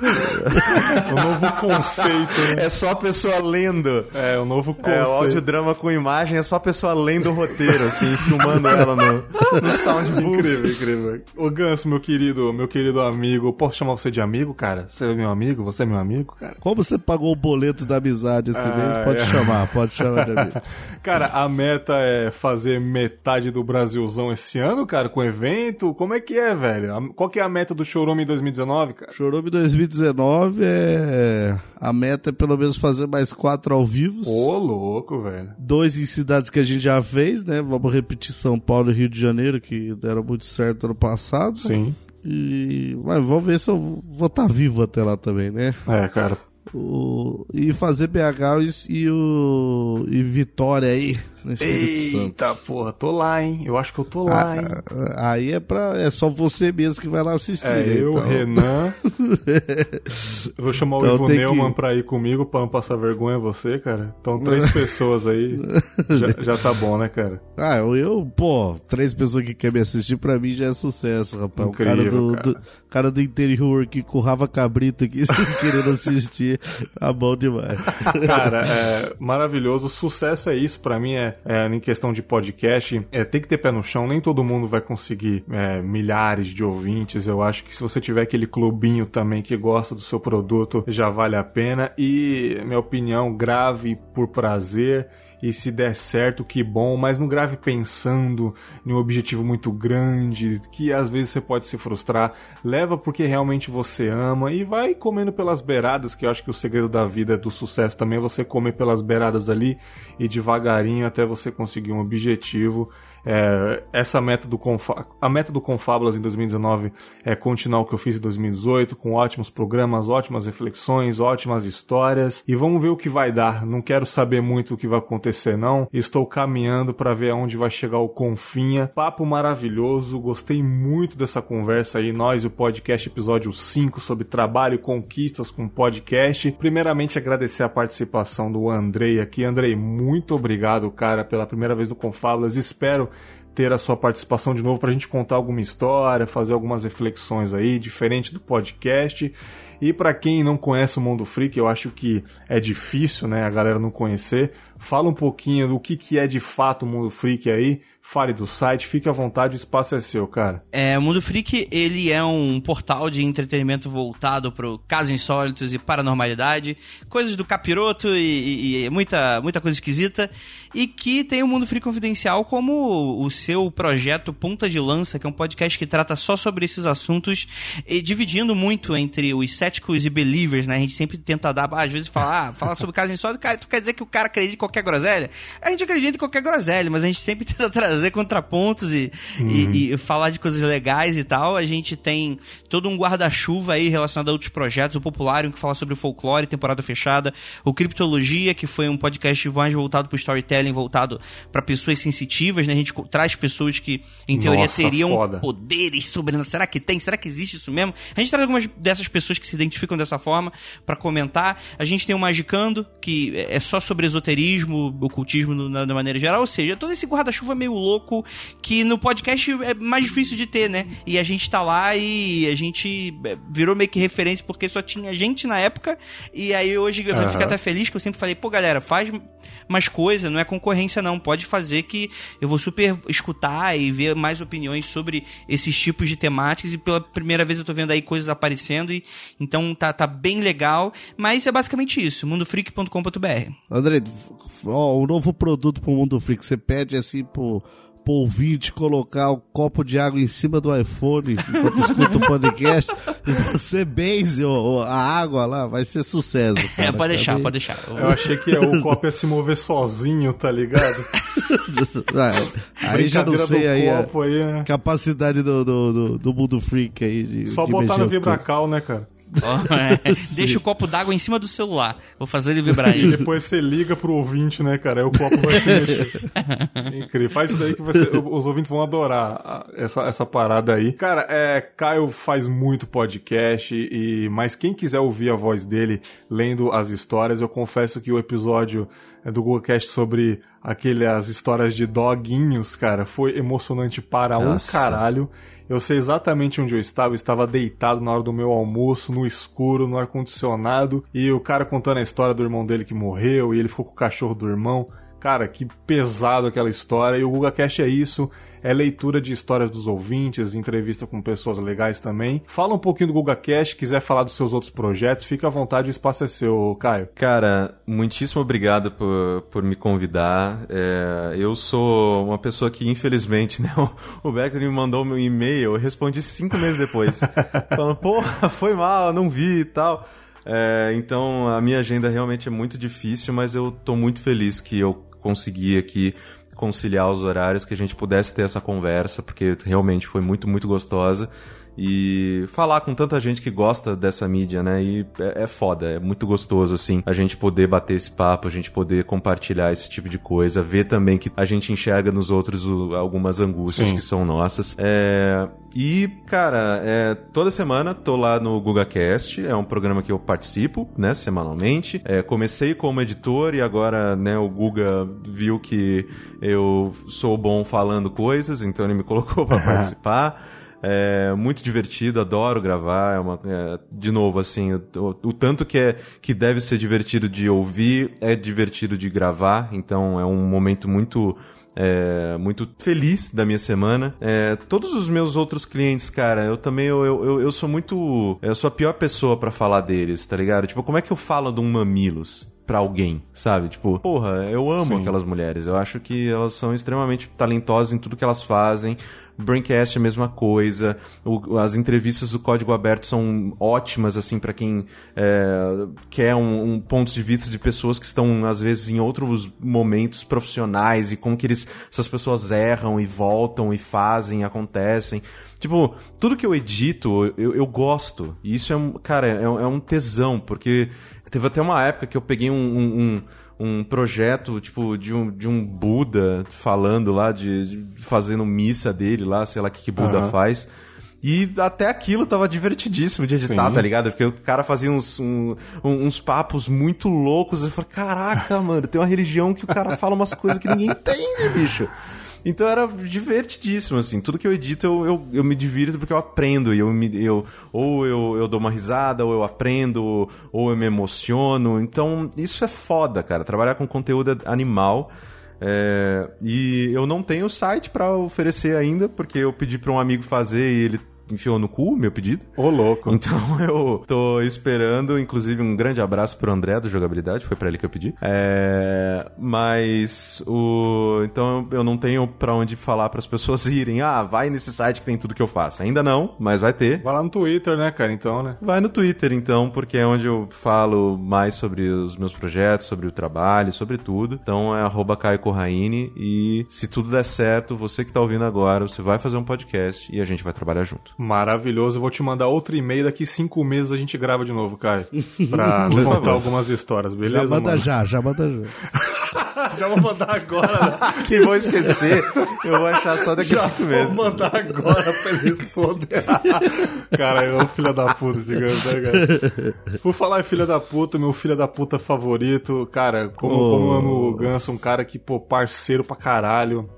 o novo conceito. Né? É só a pessoa lendo. É, o novo conceito. É, o audiodrama com imagem é só a pessoa lendo o roteiro, assim, filmando ela no, no soundbook. Incrível, incrível. Ô Ganso, meu querido, meu querido amigo, posso chamar você de amigo, cara? Você é meu amigo? Você é meu amigo, cara? Como você pagou o boleto da amizade esse ah, mês, pode é. chamar, pode chamar de amigo. cara, a meta é fazer metade do Brasilzão esse ano, cara, com evento. Como é que é, velho? Velho? Qual que é a meta do Chorume 2019, cara? Chorume 2019 é... A meta é pelo menos fazer mais quatro ao vivo. Ô, louco, velho. Dois em cidades que a gente já fez, né? Vamos repetir São Paulo e Rio de Janeiro, que deram muito certo ano passado. Sim. E mas vamos ver se eu vou estar tá vivo até lá também, né? É, cara. O, e fazer BH e, o, e Vitória aí, Eita, porra, tô lá, hein? Eu acho que eu tô lá, ah, hein? Aí é, pra, é só você mesmo que vai lá assistir. É, né, eu, então. Renan. eu vou chamar então, o Ivo Neumann que... pra ir comigo pra não passar vergonha você, cara. Então, três pessoas aí. já, já tá bom, né, cara? Ah, eu, eu, pô, três pessoas que querem me assistir pra mim já é sucesso, rapaz. Incrível, o cara do, cara. do, cara do interior que currava cabrito aqui, vocês querendo assistir, tá bom demais. Cara, é maravilhoso. Sucesso é isso, pra mim é é, em questão de podcast, é, tem que ter pé no chão. Nem todo mundo vai conseguir é, milhares de ouvintes. Eu acho que se você tiver aquele clubinho também que gosta do seu produto, já vale a pena. E, minha opinião, grave por prazer e se der certo, que bom, mas não grave pensando em um objetivo muito grande, que às vezes você pode se frustrar. Leva porque realmente você ama e vai comendo pelas beiradas, que eu acho que o segredo da vida do sucesso também é você comer pelas beiradas ali e devagarinho até você conseguir um objetivo. É, essa meta do Confa a meta do Confábulas em 2019 é continuar o que eu fiz em 2018, com ótimos programas, ótimas reflexões, ótimas histórias. E vamos ver o que vai dar. Não quero saber muito o que vai acontecer, não. Estou caminhando para ver aonde vai chegar o Confinha. Papo maravilhoso, gostei muito dessa conversa aí. Nós, o podcast episódio 5 sobre trabalho e conquistas com podcast. Primeiramente, agradecer a participação do Andrei aqui. Andrei, muito obrigado, cara, pela primeira vez no Confábulas. Espero ter a sua participação de novo para a gente contar alguma história, fazer algumas reflexões aí, diferente do podcast. E para quem não conhece o Mundo Freak, eu acho que é difícil, né, a galera não conhecer. Fala um pouquinho do que, que é de fato o Mundo Freak aí, Fale do site, fique à vontade, o espaço é seu, cara. É, o Mundo Freak, ele é um portal de entretenimento voltado para casos insólitos e paranormalidade, coisas do capiroto e, e, muita, muita coisa esquisita, e que tem o Mundo Freak Confidencial como o seu projeto Ponta de Lança, que é um podcast que trata só sobre esses assuntos, e dividindo muito entre os céticos e believers, né? A gente sempre tenta dar, às vezes falar, ah, falar sobre casos insólitos, cara, tu quer dizer que o cara acredita em qualquer groselha? A gente acredita em qualquer groselha, mas a gente sempre tenta trazer contrapontos e, uhum. e, e, falar de coisas legais e tal. A gente tem todo um guarda-chuva aí relacionado a outros projetos. O Populário, que fala sobre folclore, temporada fechada. O Criptologia, que foi um podcast mais voltado para storytelling, voltado para pessoas sensitivas, né? A gente traz pessoas que, em teoria, Nossa, teriam foda. poderes sobre. Será que tem? Será que existe isso mesmo? A gente traz algumas dessas pessoas que se identificam dessa forma para comentar. A gente tem o Magicando, que é só sobre esoterismo, ocultismo de maneira geral. Ou seja, todo esse guarda-chuva meio louco que no podcast é mais difícil de ter, né? E a gente tá lá e a gente é, virou meio que referência porque só tinha gente na época. E aí hoje eu uhum. fico até feliz que eu sempre falei, pô, galera, faz mais coisa, não é concorrência não. Pode fazer que eu vou super escutar e ver mais opiniões sobre esses tipos de temáticas. E pela primeira vez eu tô vendo aí coisas aparecendo. E, então tá, tá bem legal. Mas é basicamente isso, mundofreak.com.br. André, ó, o novo produto pro Mundo Freak, você pede assim pro pro ouvinte colocar o um copo de água em cima do iPhone enquanto escuta o podcast e você benze a água lá, vai ser sucesso. Cara. É, pode deixar, pode deixar. Eu achei que o copo ia se mover sozinho, tá ligado? aí já não sei aí, a aí é... capacidade do, do, do, do mundo freak aí. De, Só de botar no Vibracal, né, cara? Oh, é. Deixa o copo d'água em cima do celular. Vou fazer ele vibrar. E depois você liga pro ouvinte, né, cara? Aí o copo vai se mexer. Incrível. Faz isso daí que você, os ouvintes vão adorar essa, essa parada aí. Cara, é, Caio faz muito podcast, e mas quem quiser ouvir a voz dele lendo as histórias, eu confesso que o episódio do GoCast sobre aquele, as histórias de doguinhos, cara, foi emocionante para Nossa. um caralho. Eu sei exatamente onde eu estava. Eu estava deitado na hora do meu almoço, no escuro, no ar-condicionado. E o cara contando a história do irmão dele que morreu. E ele ficou com o cachorro do irmão. Cara, que pesado aquela história. E o GugaCast é isso é leitura de histórias dos ouvintes, entrevista com pessoas legais também. Fala um pouquinho do GugaCast, quiser falar dos seus outros projetos, fica à vontade, o espaço é seu, Caio. Cara, muitíssimo obrigado por, por me convidar. É, eu sou uma pessoa que, infelizmente, né, o, o Becker me mandou meu e-mail, eu respondi cinco meses depois. falando, porra, foi mal, não vi e tal. É, então a minha agenda realmente é muito difícil, mas eu tô muito feliz que eu consegui aqui conciliar os horários, que a gente pudesse ter essa conversa, porque realmente foi muito, muito gostosa e falar com tanta gente que gosta dessa mídia, né? E é, é, foda, é muito gostoso, assim, a gente poder bater esse papo, a gente poder compartilhar esse tipo de coisa, ver também que a gente enxerga nos outros o, algumas angústias Sim. que são nossas. É, e, cara, é, toda semana tô lá no GugaCast, é um programa que eu participo, né, semanalmente. É, comecei como editor e agora, né, o Guga viu que eu sou bom falando coisas, então ele me colocou para participar. É muito divertido, adoro gravar. É uma, é, de novo, assim, o, o, tanto que, é, que deve ser divertido de ouvir, é divertido de gravar. Então é um momento muito. É, muito feliz da minha semana. É, todos os meus outros clientes, cara, eu também eu, eu, eu sou muito. Eu sou a pior pessoa para falar deles, tá ligado? Tipo, como é que eu falo de um mamilos? para alguém, sabe? Tipo, porra, eu amo Sim. aquelas mulheres. Eu acho que elas são extremamente talentosas em tudo que elas fazem. Braincast é a mesma coisa. O, as entrevistas do Código Aberto são ótimas, assim, para quem é, quer um, um ponto de vista de pessoas que estão, às vezes, em outros momentos profissionais e como que eles, essas pessoas erram e voltam e fazem, acontecem. Tipo, tudo que eu edito, eu, eu gosto. E isso é, cara, é, é um tesão, porque teve até uma época que eu peguei um, um, um um projeto, tipo, de um, de um Buda falando lá, de, de fazendo missa dele lá, sei lá o que, que Buda uhum. faz. E até aquilo tava divertidíssimo de editar, Sim. tá ligado? Porque o cara fazia uns, um, uns papos muito loucos. Eu falei, caraca, mano, tem uma religião que o cara fala umas coisas que ninguém entende, bicho. Então era divertidíssimo, assim. Tudo que eu edito, eu, eu, eu me divirto porque eu aprendo. E eu, me, eu, ou eu, eu dou uma risada, ou eu aprendo, ou eu me emociono. Então, isso é foda, cara. Trabalhar com conteúdo animal. É, e eu não tenho site para oferecer ainda, porque eu pedi para um amigo fazer e ele enfiou no cu meu pedido. Ô, louco. Então eu tô esperando, inclusive um grande abraço pro André do Jogabilidade, foi para ele que eu pedi. É, mas o então eu não tenho para onde falar para as pessoas irem. Ah, vai nesse site que tem tudo que eu faço. Ainda não, mas vai ter. Vai lá no Twitter, né, cara? Então, né? Vai no Twitter, então, porque é onde eu falo mais sobre os meus projetos, sobre o trabalho, sobre tudo. Então é arroba Caio Corraine e se tudo der certo, você que tá ouvindo agora, você vai fazer um podcast e a gente vai trabalhar junto. Maravilhoso. Eu vou te mandar outro e-mail. Daqui cinco meses a gente grava de novo, Caio. Pra contar algumas histórias, beleza? Já manda mano? já, já manda já. já vou mandar agora, né? Que vou esquecer. Eu vou achar só daqui já cinco meses. Vou mandar agora pra ele responder. cara, eu filho da puta esse ganso, né, cara? Por falar em filho da puta, meu filho da puta favorito, cara, como, oh. como eu amo o Ganso, um cara que, pô, parceiro pra caralho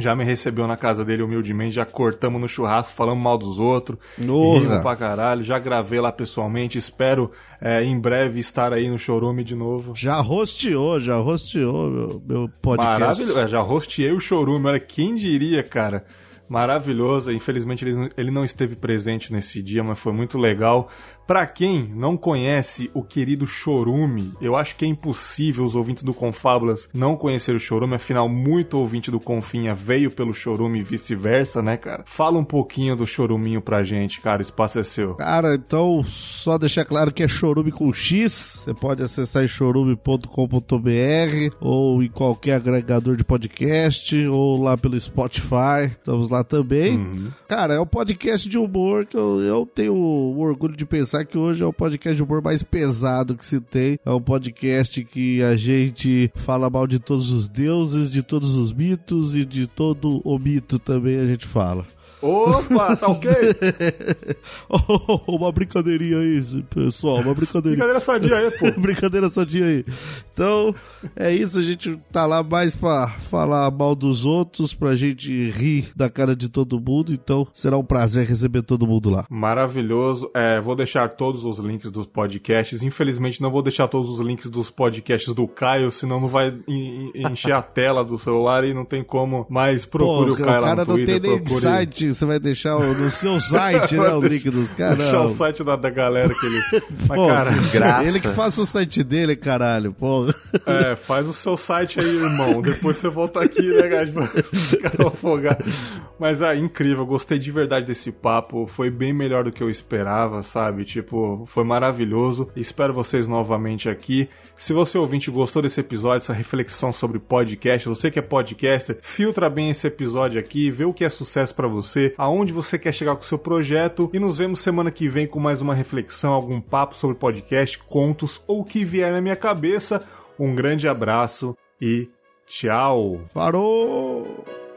já me recebeu na casa dele humildemente, já cortamos no churrasco, falamos mal dos outros, rimos pra caralho, já gravei lá pessoalmente, espero é, em breve estar aí no Chorume de novo. Já rosteou, já rosteou meu, meu podcast. Maravilhoso, é, já rosteei o Chorume, olha, quem diria, cara maravilhosa. Infelizmente ele, não esteve presente nesse dia, mas foi muito legal. Para quem não conhece o querido Chorume, eu acho que é impossível os ouvintes do Confábulas não conhecer o Chorume, afinal, muito ouvinte do Confinha veio pelo Chorume e vice-versa, né, cara? Fala um pouquinho do Choruminho pra gente, cara, o espaço é seu. Cara, então, só deixar claro que é Chorume com X, você pode acessar em chorume.com.br ou em qualquer agregador de podcast ou lá pelo Spotify, estamos lá também. Uhum. Cara, é um podcast de humor que eu, eu tenho orgulho de pensar pensar que hoje é o podcast de humor mais pesado que se tem. É um podcast que a gente fala mal de todos os deuses, de todos os mitos e de todo o mito também a gente fala. Opa, tá ok? oh, uma brincadeirinha aí, pessoal, uma brincadeirinha. Brincadeira sadia aí, pô. Brincadeira sadia aí. Então, é isso, a gente tá lá mais pra falar mal dos outros, pra gente rir da cara de todo mundo, então será um prazer receber todo mundo lá. Maravilhoso. É, vou deixar todos os links dos podcasts. Infelizmente, não vou deixar todos os links dos podcasts do Caio, senão não vai encher a tela do celular e não tem como mais procure Pô, o Caio lá no Twitter. O cara não tem nem procure... site você vai deixar no seu site, né, o link dos caras. Deixar o site da, da galera que ele. Mas, cara, graça. Ele que faça o site dele, caralho, pô. É, faz o seu site aí, irmão. Depois você volta aqui, né, cara? Ficar. Mas é incrível, gostei de verdade desse papo. Foi bem melhor do que eu esperava, sabe? Tipo, foi maravilhoso. Espero vocês novamente aqui. Se você ouvinte gostou desse episódio, essa reflexão sobre podcast, você que é podcaster, filtra bem esse episódio aqui, vê o que é sucesso para você, aonde você quer chegar com o seu projeto e nos vemos semana que vem com mais uma reflexão, algum papo sobre podcast, contos ou o que vier na minha cabeça. Um grande abraço e tchau. Parou!